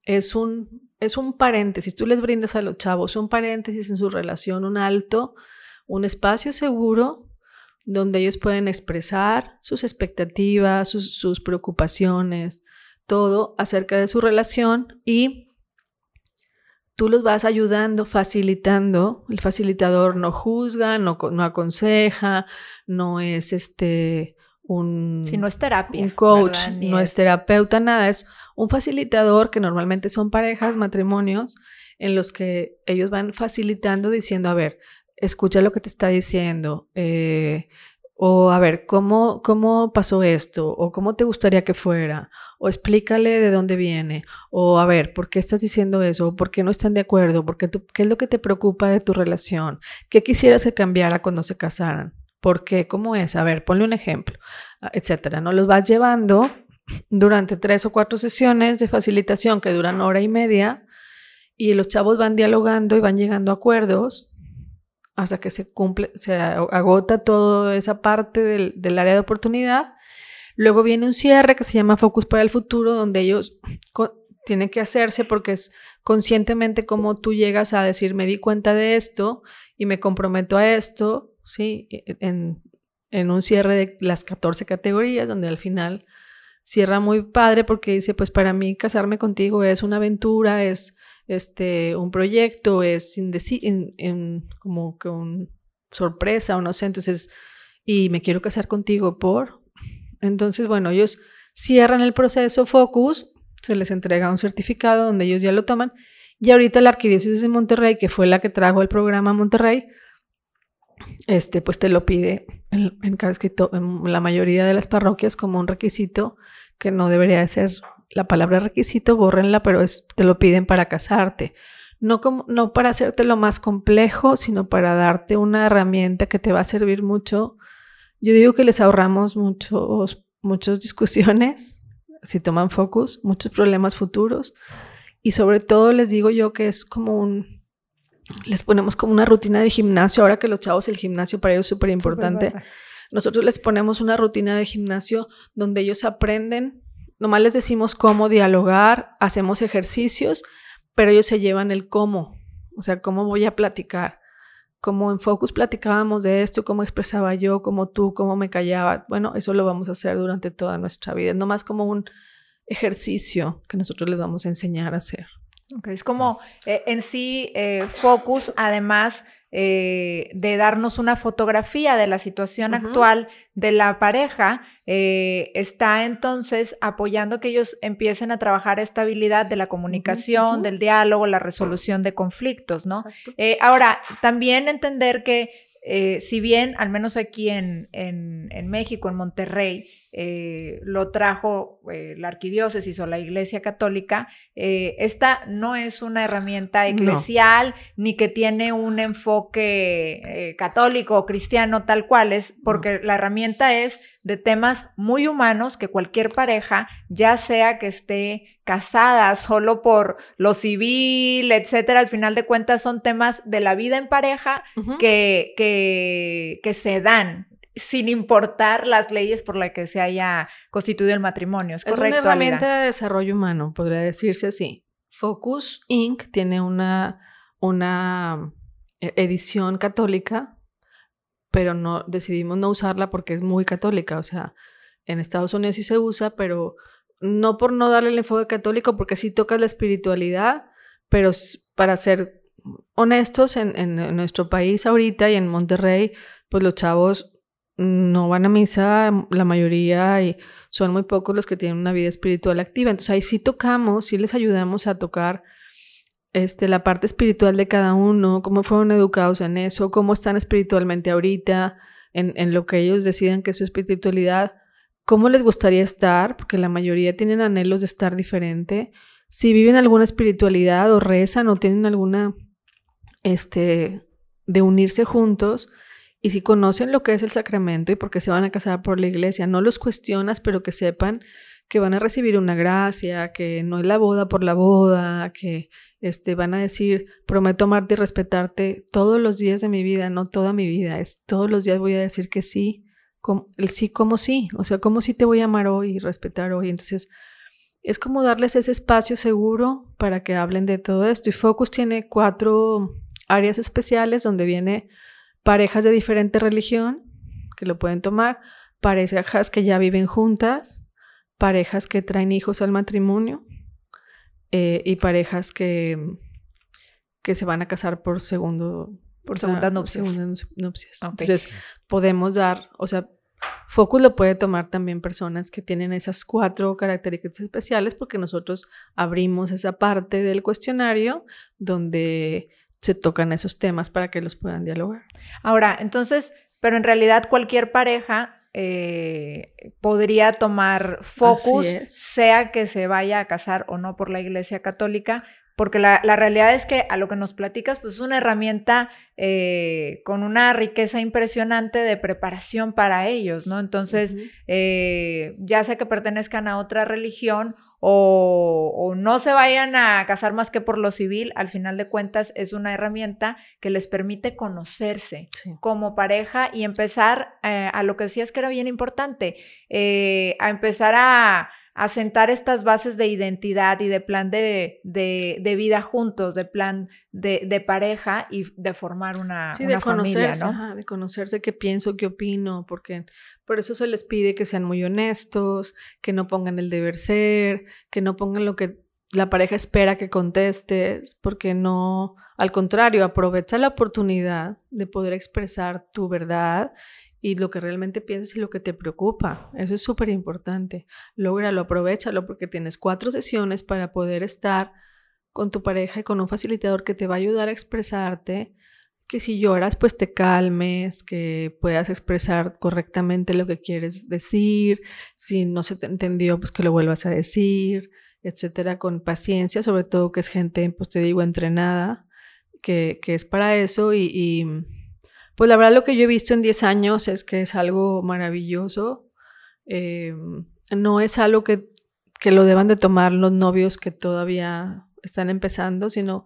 es un, es un paréntesis, tú les brindas a los chavos un paréntesis en su relación, un alto, un espacio seguro donde ellos pueden expresar sus expectativas, sus, sus preocupaciones, todo acerca de su relación y tú los vas ayudando, facilitando. El facilitador no juzga, no, no aconseja, no es este un... Si no es terapia. Un coach, no es... terapeuta, nada. Es un facilitador que normalmente son parejas, matrimonios, en los que ellos van facilitando diciendo, a ver, escucha lo que te está diciendo. Eh, o a ver, ¿cómo, ¿cómo pasó esto? ¿O cómo te gustaría que fuera? O explícale de dónde viene. O a ver, ¿por qué estás diciendo eso? ¿Por qué no están de acuerdo? ¿Por qué, ¿Qué es lo que te preocupa de tu relación? ¿Qué quisieras que cambiara cuando se casaran? ¿Por qué? ¿Cómo es? A ver, ponle un ejemplo, etcétera. No los vas llevando durante tres o cuatro sesiones de facilitación que duran hora y media y los chavos van dialogando y van llegando a acuerdos hasta que se cumple, se agota toda esa parte del, área de oportunidad. Luego viene un cierre que se llama Focus para el Futuro, donde ellos tienen que hacerse porque es conscientemente como tú llegas a decir, me di cuenta de esto y me comprometo a esto, ¿sí? E, e, en, en un cierre de las 14 categorías, donde al final cierra muy padre porque dice, pues para mí casarme contigo es una aventura, es este, un proyecto, es como que un sorpresa o no sé, entonces, y me quiero casar contigo por. Entonces, bueno, ellos cierran el proceso Focus, se les entrega un certificado donde ellos ya lo toman, y ahorita la Arquidiócesis de Monterrey, que fue la que trajo el programa a Monterrey, este, pues te lo pide en, en, en la mayoría de las parroquias como un requisito que no debería de ser la palabra requisito, bórrenla, pero es, te lo piden para casarte. No, como, no para hacerte lo más complejo, sino para darte una herramienta que te va a servir mucho. Yo digo que les ahorramos muchos, muchas discusiones, si toman focus, muchos problemas futuros. Y sobre todo les digo yo que es como un, les ponemos como una rutina de gimnasio. Ahora que los chavos, el gimnasio para ellos es súper importante. Nosotros les ponemos una rutina de gimnasio donde ellos aprenden Nomás les decimos cómo dialogar, hacemos ejercicios, pero ellos se llevan el cómo, o sea, cómo voy a platicar. Como en Focus platicábamos de esto, cómo expresaba yo, cómo tú, cómo me callaba. Bueno, eso lo vamos a hacer durante toda nuestra vida. Es nomás como un ejercicio que nosotros les vamos a enseñar a hacer. Okay, es como eh, en sí eh, Focus, además eh, de darnos una fotografía de la situación actual de la pareja, está entonces apoyando que ellos empiecen a trabajar esta habilidad de la comunicación, del diálogo, la resolución de conflictos, ¿no? Ahora, también entender que si bien, al menos aquí en, en, en México, en Monterrey, eh, lo trajo eh, la arquidiócesis o la iglesia católica, eh, esta no es una herramienta eclesial ni que tiene un enfoque católico o cristiano tal cual, es porque la herramienta es de temas muy humanos que cualquier pareja, ya sea que esté casada solo por lo civil, etcétera, al final de cuentas son temas de la vida en pareja que, que, que se dan, sin importar las leyes por las que se haya constituido el matrimonio. ¿Es, correcto? Es una herramienta de desarrollo humano, podría decirse así. Focus Inc. tiene una, una eh, edición católica, pero no decidimos no usarla porque es muy católica. O sea, en Estados Unidos sí se usa, pero no por no darle el enfoque católico, porque sí toca la espiritualidad, pero para ser honestos, en, en nuestro país ahorita y en Monterrey, pues los chavos no van a misa la mayoría y son muy pocos los que tienen una vida espiritual activa. Entonces ahí sí tocamos, sí les ayudamos a tocar este, la parte espiritual de cada uno, cómo fueron educados en eso, cómo están espiritualmente ahorita, en, en lo que ellos decidan que es su espiritualidad, cómo les gustaría estar, porque la mayoría tienen anhelos de estar diferente, si viven alguna espiritualidad o rezan o tienen alguna, este, de unirse juntos, y si conocen lo que es el sacramento y por qué se van a casar por la iglesia, no los cuestionas, pero que sepan que van a recibir una gracia, que no es la boda por la boda, que este, van a decir, prometo amarte y respetarte todos los días de mi vida, no toda mi vida, es todos los días voy a decir que sí, el sí como sí, o sea, como sí te voy a amar hoy y respetar hoy. Entonces, es como darles ese espacio seguro para que hablen de todo esto. Y Focus tiene cuatro áreas especiales donde viene parejas de diferente religión que lo pueden tomar, parejas que ya viven juntas, parejas que traen hijos al matrimonio eh, y parejas que, que se van a casar por segundo por segundas nupcias. nupcias. Entonces, podemos dar, o sea, Focus lo puede tomar también personas que tienen esas cuatro características especiales porque nosotros abrimos esa parte del cuestionario donde se tocan esos temas para que los puedan dialogar. Ahora, entonces, pero en realidad cualquier pareja eh, podría tomar Focus, sea que se vaya a casar o no por la Iglesia Católica, porque la, realidad es que a lo que nos platicas, pues es una herramienta eh, con una riqueza impresionante de preparación para ellos, ¿no? Entonces, eh, ya sea que pertenezcan a otra religión o, no se vayan a casar más que por lo civil, al final de cuentas es una herramienta que les permite conocerse como pareja y empezar eh, a lo que decías que era bien importante, a empezar a asentar estas bases de identidad y de plan de, de, vida juntos, de plan de, de, pareja y de formar una, sí, de familia, ¿no? de conocerse qué pienso, qué opino, porque por eso se les pide que sean muy honestos, que no pongan el deber ser, que no pongan lo que la pareja espera que contestes, porque no, al contrario, aprovecha la oportunidad de poder expresar tu verdad y lo que realmente piensas y lo que te preocupa. Eso es súper importante. Lógralo, aprovechalo porque tienes cuatro sesiones para poder estar con tu pareja y con un facilitador que te va a ayudar a expresarte, que si lloras pues te calmes, que puedas expresar correctamente lo que quieres decir, si no se te entendió pues que lo vuelvas a decir, etcétera, con paciencia, sobre todo que es gente, pues te digo, entrenada, que, que es para eso y pues la verdad lo que yo he visto en 10 años es que es algo maravilloso. Eh, no es algo que, que, lo deban de tomar los novios que todavía están empezando, sino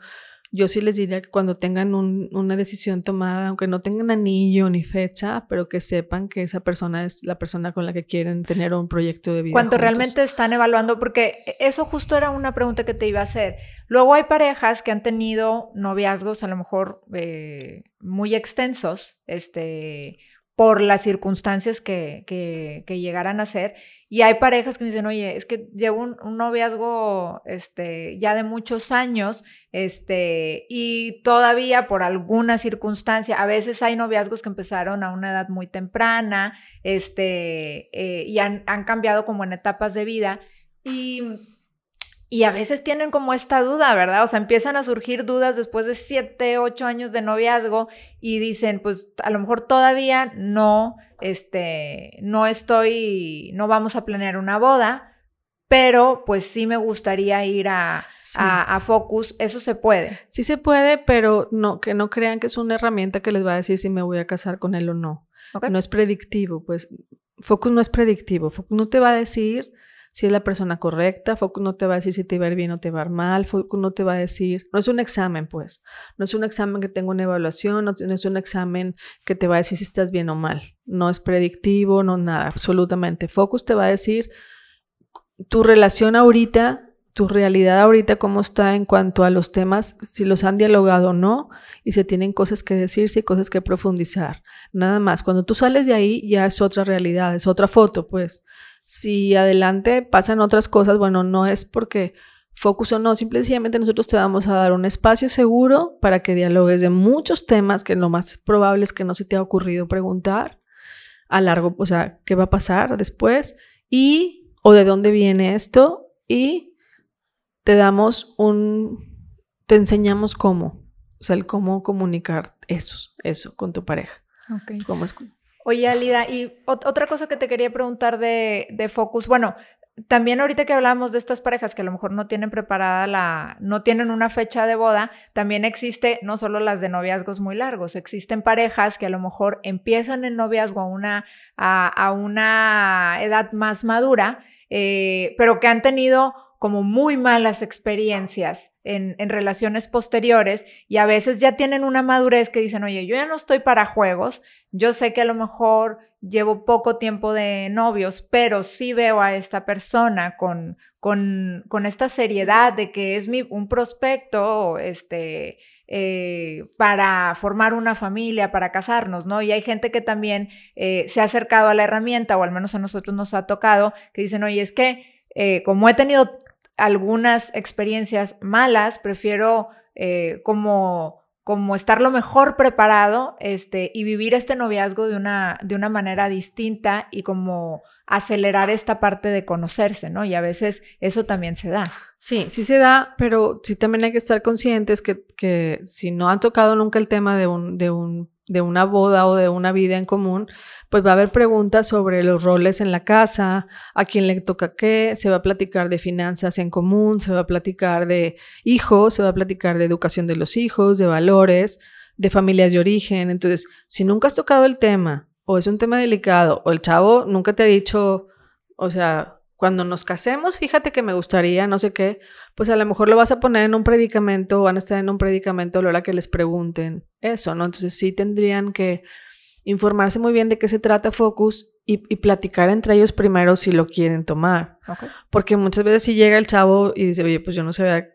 yo sí les diría que cuando tengan una decisión tomada, aunque no tengan anillo ni fecha, pero que sepan que esa persona es la persona con la que quieren tener un proyecto de vida. Cuando realmente están evaluando, porque eso justo era una pregunta que te iba a hacer. Luego hay parejas que han tenido noviazgos a lo mejor eh, muy extensos, este, por las circunstancias que, que, llegaran a ser. Y hay parejas que me dicen, oye, es que llevo un, noviazgo este, ya de muchos años este, y todavía por alguna circunstancia, a veces hay noviazgos que empezaron a una edad muy temprana este, eh, y han, han cambiado como en etapas de vida. Y y a veces tienen como esta duda, ¿verdad? O sea, empiezan a surgir dudas después de siete, ocho años de noviazgo y dicen, pues a lo mejor todavía no, este, no estoy, no vamos a planear una boda, pero pues sí me gustaría ir a, a, Focus, eso se puede. Sí se puede, pero no, que no crean que es una herramienta que les va a decir si me voy a casar con él o no. No es predictivo, pues Focus no es predictivo, Focus no te va a decir si es la persona correcta, Focus no te va a decir si te va a ir bien o te va a ir mal, Focus no te va a decir, no es un examen pues, no es un examen que tenga una evaluación, no, es un examen que te va a decir si estás bien o mal, no es predictivo, no nada, absolutamente. Focus te va a decir tu relación ahorita, tu realidad ahorita, cómo está en cuanto a los temas, si los han dialogado o no, y se tienen cosas que decirse y cosas que profundizar. Nada más, cuando tú sales de ahí ya es otra realidad, es otra foto, pues. Si adelante pasan otras cosas, bueno, no es porque focus o no, simplemente nosotros te vamos a dar un espacio seguro para que dialogues de muchos temas que lo más probable es que no se te ha ocurrido preguntar a largo, o sea, qué va a pasar después y o de dónde viene esto y te damos un, te enseñamos cómo, o sea, el cómo comunicar eso, eso con tu pareja. Okay. Cómo es, Oye, Alida, y otra cosa que te quería preguntar de, de, Focus, bueno, también ahorita que hablamos de estas parejas que a lo mejor no tienen preparada la, no tienen una fecha de boda, también existe no solo las de noviazgos muy largos, existen parejas que a lo mejor empiezan el noviazgo a una, a, una edad más madura, eh, pero que han tenido como muy malas experiencias en, relaciones posteriores y a veces ya tienen una madurez que dicen, oye, yo ya no estoy para juegos, yo sé que a lo mejor llevo poco tiempo de novios, pero sí veo a esta persona con, con, con esta seriedad de que es un prospecto, este, eh, para formar una familia, para casarnos, ¿no? Y hay gente que también eh, se ha acercado a la herramienta, o al menos a nosotros nos ha tocado, que dicen, oye, es que eh, como he tenido algunas experiencias malas, prefiero como como estar lo mejor preparado este, y vivir este noviazgo de una, de una manera distinta y como acelerar esta parte de conocerse, ¿no? Y a veces eso también se da. Sí, sí se da, pero sí también hay que estar conscientes que, que si no han tocado nunca el tema de un, de un de una boda o de una vida en común, pues va a haber preguntas sobre los roles en la casa, a quién le toca qué, se va a platicar de finanzas en común, se va a platicar de hijos, se va a platicar de educación de los hijos, de valores, de familias de origen. Entonces, si nunca has tocado el tema o es un tema delicado o el chavo nunca te ha dicho, o sea, cuando nos casemos, fíjate que me gustaría, no sé qué, pues a lo mejor lo vas a poner en un predicamento, van a estar en un predicamento a la hora que les pregunten eso, ¿no? Entonces sí tendrían que informarse muy bien de qué se trata Focus y, platicar entre ellos primero si lo quieren tomar. Porque muchas veces si llega el chavo y dice, oye, pues yo no sabía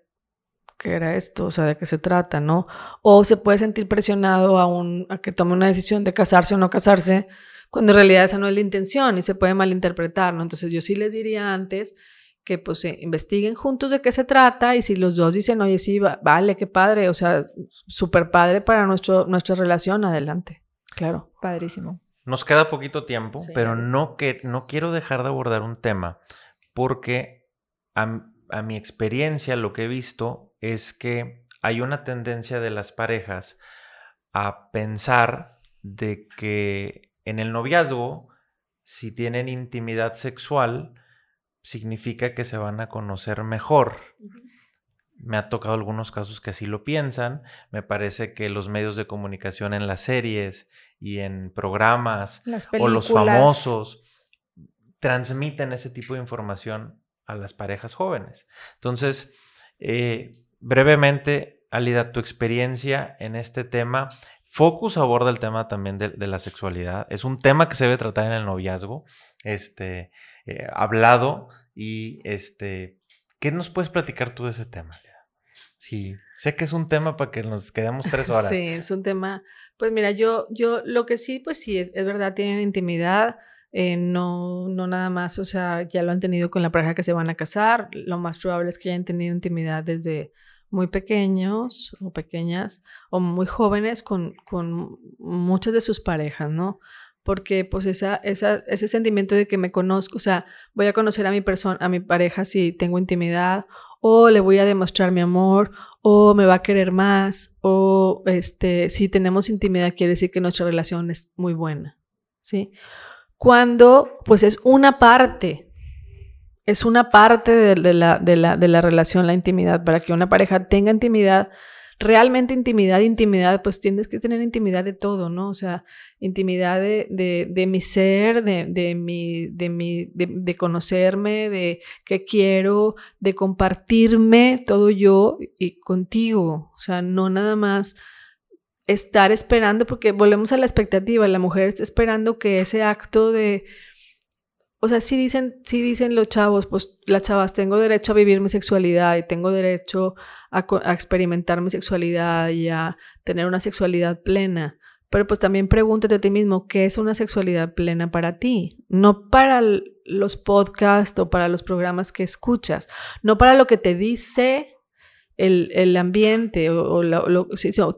qué era esto, o sea, de qué se trata, ¿no? O se puede sentir presionado a, un, a que tome una decisión de casarse o no casarse cuando en realidad esa no es la intención y se puede malinterpretar, ¿no? Entonces yo sí les diría antes que pues investiguen juntos de qué se trata y si los dos dicen, oye, sí, vale, qué padre, o sea, súper padre para nuestro, nuestra relación, adelante. Claro. Padrísimo. Nos queda poquito tiempo, pero no, que, no quiero dejar de abordar un tema porque a, a mi experiencia lo que he visto es que hay una tendencia de las parejas a pensar de que en el noviazgo, si tienen intimidad sexual, significa que se van a conocer mejor. Me ha tocado algunos casos que así lo piensan. Me parece que los medios de comunicación en las series y en programas o los famosos transmiten ese tipo de información a las parejas jóvenes. Entonces, eh, brevemente, Alida, tu experiencia en este tema Focus aborda el tema también de, la sexualidad. Es un tema que se debe tratar en el noviazgo, este, eh, hablado y este, ¿qué nos puedes platicar tú de ese tema? Sí, sé que es un tema para que nos quedemos tres horas. Sí, es un tema, pues mira, yo, yo lo que sí, pues sí, es, verdad, tienen intimidad, eh, no, no nada más, o sea, ya lo han tenido con la pareja que se van a casar, lo más probable es que hayan tenido intimidad desde muy pequeños o pequeñas o muy jóvenes con, con muchas de sus parejas, ¿no? Porque pues esa, ese sentimiento de que me conozco, o sea, voy a conocer a mi persona, a mi pareja si tengo intimidad o le voy a demostrar mi amor o me va a querer más o este, si tenemos intimidad quiere decir que nuestra relación es muy buena, ¿sí? Cuando pues es una parte es una parte de, la, de, la, de, la, relación, la intimidad. Para que una pareja tenga intimidad, realmente intimidad, intimidad, pues tienes que tener intimidad de todo, ¿no? O sea, intimidad de, de mi ser, de, mi, de, mi, de, conocerme, de qué quiero, de compartirme todo yo y contigo. O sea, no nada más estar esperando, porque volvemos a la expectativa, la mujer está esperando que ese acto de o sea, sí dicen, sí dicen los chavos, pues las chavas, tengo derecho a vivir mi sexualidad y tengo derecho a, experimentar mi sexualidad y a tener una sexualidad plena. Pero pues también pregúntate a ti mismo, ¿qué es una sexualidad plena para ti? No para los podcasts o para los programas que escuchas, no para lo que te dice el, ambiente o, lo,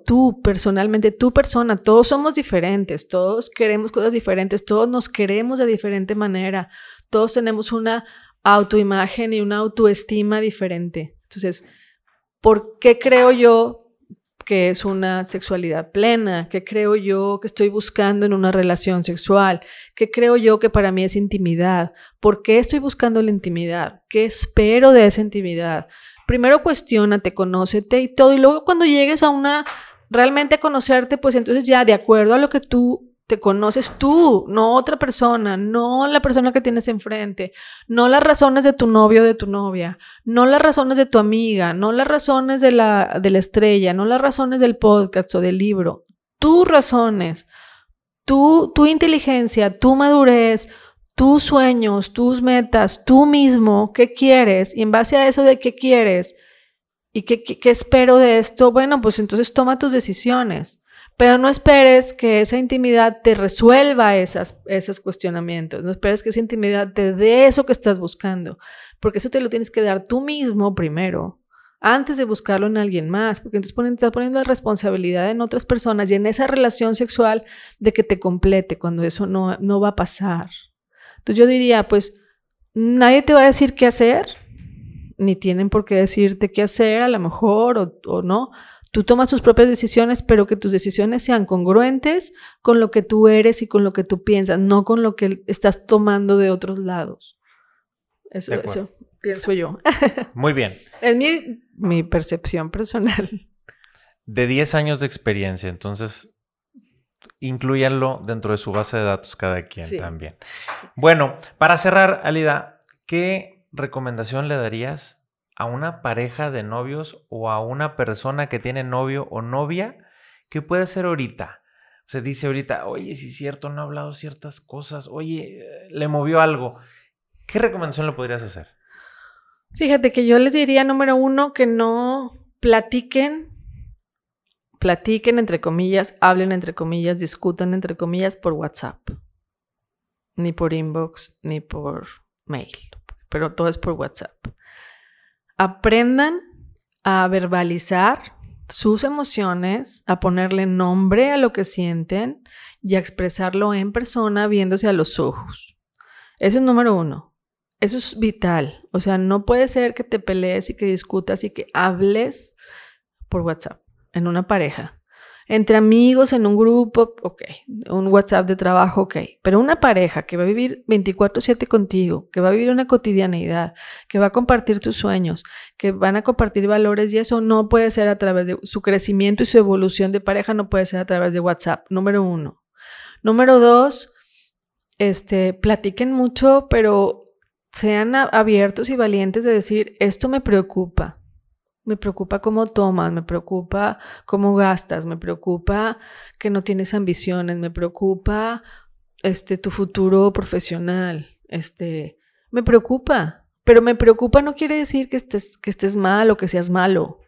tú personalmente, tu persona, todos somos diferentes, todos queremos cosas diferentes, todos nos queremos de diferente manera, todos tenemos una autoimagen y una autoestima diferente. Entonces, ¿por qué creo yo que es una sexualidad plena? ¿Qué creo yo que estoy buscando en una relación sexual? ¿Qué creo yo que para mí es intimidad? ¿Por qué estoy buscando la intimidad? ¿Qué espero de esa intimidad? Primero cuestionate, conócete y todo, y luego cuando llegues a una, realmente conocerte, pues entonces ya de acuerdo a lo que tú te conoces tú, no otra persona, no la persona que tienes enfrente, no las razones de tu novio o de tu novia, no las razones de tu amiga, no las razones de la, de la estrella, no las razones del podcast o del libro, tus razones, tu, tu inteligencia, tu madurez, tus sueños, tus metas, tú mismo, qué quieres, y en base a eso de qué quieres y qué, qué, espero de esto, bueno, pues entonces toma tus decisiones. Pero no esperes que esa intimidad te resuelva esas, esos cuestionamientos. No esperes que esa intimidad te dé eso que estás buscando. Porque eso te lo tienes que dar tú mismo primero antes de buscarlo en alguien más, porque entonces estás poniendo la responsabilidad en otras personas y en esa relación sexual de que te complete cuando eso no, no va a pasar. Entonces yo diría, pues nadie te va a decir qué hacer, ni tienen por qué decirte qué hacer a lo mejor o, o no. Tú tomas tus propias decisiones, pero que tus decisiones sean congruentes con lo que tú eres y con lo que tú piensas, no con lo que estás tomando de otros lados. Eso, eso pienso yo. Muy bien. Es mi, mi percepción personal. De 10 años de experiencia, entonces incluyanlo dentro de su base de datos cada quien también. Bueno, para cerrar, Alida, ¿qué recomendación le darías a una pareja de novios o a una persona que tiene novio o novia que puede ser ahorita? O sea, dice ahorita, oye, si es cierto, no ha hablado ciertas cosas, oye, le movió algo. ¿Qué recomendación le podrías hacer? Fíjate que yo les diría, número uno, que no platiquen, platiquen entre comillas, hablen entre comillas, discutan entre comillas por WhatsApp, ni por inbox, ni por mail, pero todo es por WhatsApp. Aprendan a verbalizar sus emociones, a ponerle nombre a lo que sienten y a expresarlo en persona viéndose a los ojos. Eso es número uno. Eso es vital. O sea, no puede ser que te pelees y que discutas y que hables por WhatsApp en una pareja. Entre amigos, en un grupo, ok. Un WhatsApp de trabajo, ok. Pero una pareja que va a vivir 24/7 contigo, que va a vivir una cotidianeidad, que va a compartir tus sueños, que van a compartir valores y eso no puede ser a través de su crecimiento y su evolución de pareja, no puede ser a través de WhatsApp. Número uno. Número dos, este, platiquen mucho, pero sean abiertos y valientes de decir, esto me preocupa. Me preocupa cómo tomas, me preocupa cómo gastas, me preocupa que no tienes ambiciones, me preocupa este tu futuro profesional, este, me preocupa, pero me preocupa no quiere decir que estés que estés mal o que seas malo.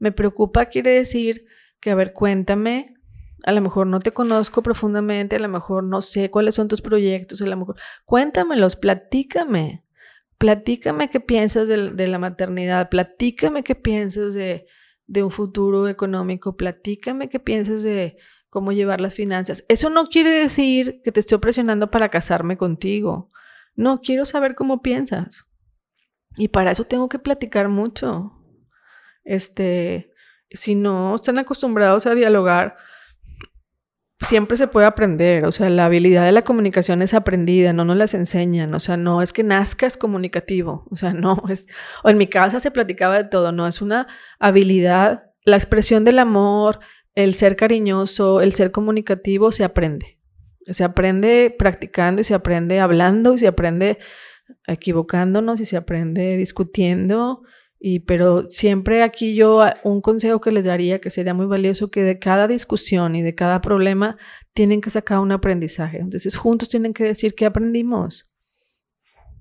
Me preocupa quiere decir que a ver, cuéntame a lo mejor no te conozco profundamente, a lo mejor no sé cuáles son tus proyectos, a lo mejor cuéntamelos, platícame. Platícame qué piensas de, la maternidad, platícame qué piensas de, un futuro económico, platícame qué piensas de cómo llevar las finanzas. Eso no quiere decir que te estoy presionando para casarme contigo. No, quiero saber cómo piensas. Y para eso tengo que platicar mucho. Este, si no están acostumbrados a dialogar, siempre se puede aprender, o sea, la habilidad de la comunicación es aprendida, no nos las enseñan, o sea, no es que nazcas comunicativo, o sea, no es, o en mi casa se platicaba de todo, no, es una habilidad, la expresión del amor, el ser cariñoso, el ser comunicativo se aprende, se aprende practicando y se aprende hablando y se aprende equivocándonos y se aprende discutiendo y, pero siempre aquí yo ah, un consejo que les daría que sería muy valioso que de cada discusión y de cada problema tienen que sacar un aprendizaje. Entonces juntos tienen que decir qué aprendimos.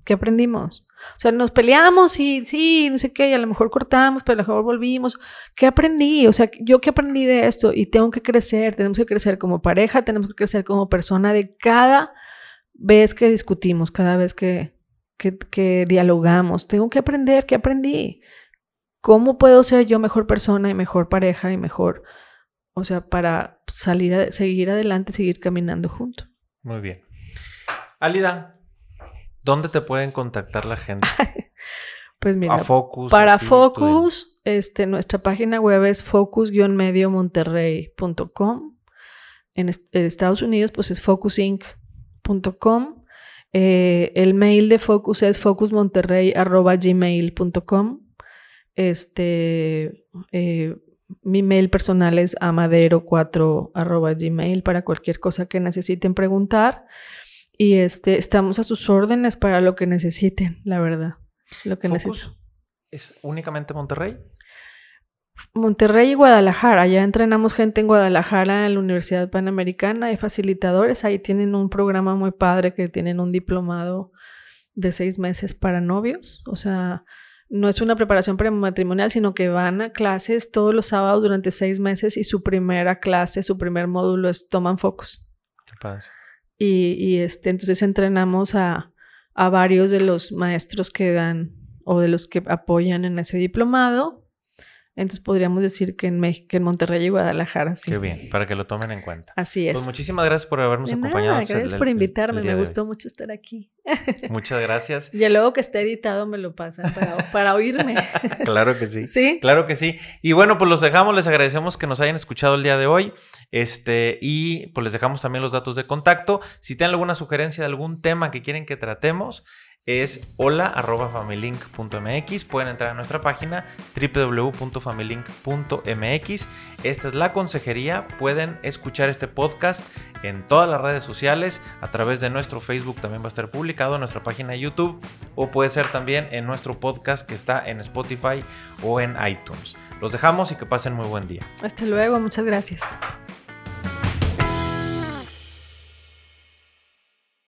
¿Qué aprendimos? O sea, nos peleamos y sí, no sé qué, y a lo mejor cortamos, pero a lo mejor volvimos. ¿Qué aprendí? O sea, yo qué aprendí de esto y tengo que crecer, tenemos que crecer como pareja, tenemos que crecer como persona de cada vez que discutimos, cada vez que, que, dialogamos. Tengo que aprender qué aprendí. ¿Cómo puedo ser yo mejor persona y mejor pareja y mejor, o sea, para salir a seguir adelante, seguir caminando juntos? Muy bien. Alida, ¿dónde te pueden contactar la gente? pues mira, Focus, para Focus, este, nuestra página web es focus-mediomonterrey.com. En Estados Unidos, pues es focusinc.com. Eh, el mail de Focus es focusmonterrey.gmail.com. Este, eh, mi mail personal es amadero4 para cualquier cosa que necesiten preguntar. Y este, estamos a sus órdenes para lo que necesiten, la verdad. Lo que Focus ¿Es únicamente Monterrey? Monterrey y Guadalajara. Ya entrenamos gente en Guadalajara en la Universidad Panamericana, hay facilitadores, ahí tienen un programa muy padre que tienen un diplomado de seis meses para novios. O sea, no es una preparación prematrimonial, sino que van a clases todos los sábados durante seis meses y su primera clase, su primer módulo es toman focos. Qué padre. Y, y este, entonces entrenamos a, a varios de los maestros que dan o de los que apoyan en ese diplomado entonces podríamos decir que en México, en Monterrey y Guadalajara, sí. Qué bien, para que lo tomen en cuenta. Así es. Pues muchísimas gracias por habernos De nada, acompañado. gracias el- por invitarme, me gustó mucho estar aquí. Muchas gracias. Y luego que esté editado me lo pasan para, para oírme. Claro que sí. ¿Sí? Claro que sí. Y bueno, pues los dejamos, les agradecemos que nos hayan escuchado el día de hoy. Este, y pues les dejamos también los datos de contacto. Si tienen alguna sugerencia de algún tema que quieren que tratemos, es hola.familink.mx. Pueden entrar a nuestra página www.familink.mx. Esta es la consejería. Pueden escuchar este podcast en todas las redes sociales. A través de nuestro Facebook también va a estar publicado en nuestra página de YouTube. O puede ser también en nuestro podcast que está en Spotify o en iTunes. Los dejamos y que pasen muy buen día. Hasta luego, muchas gracias.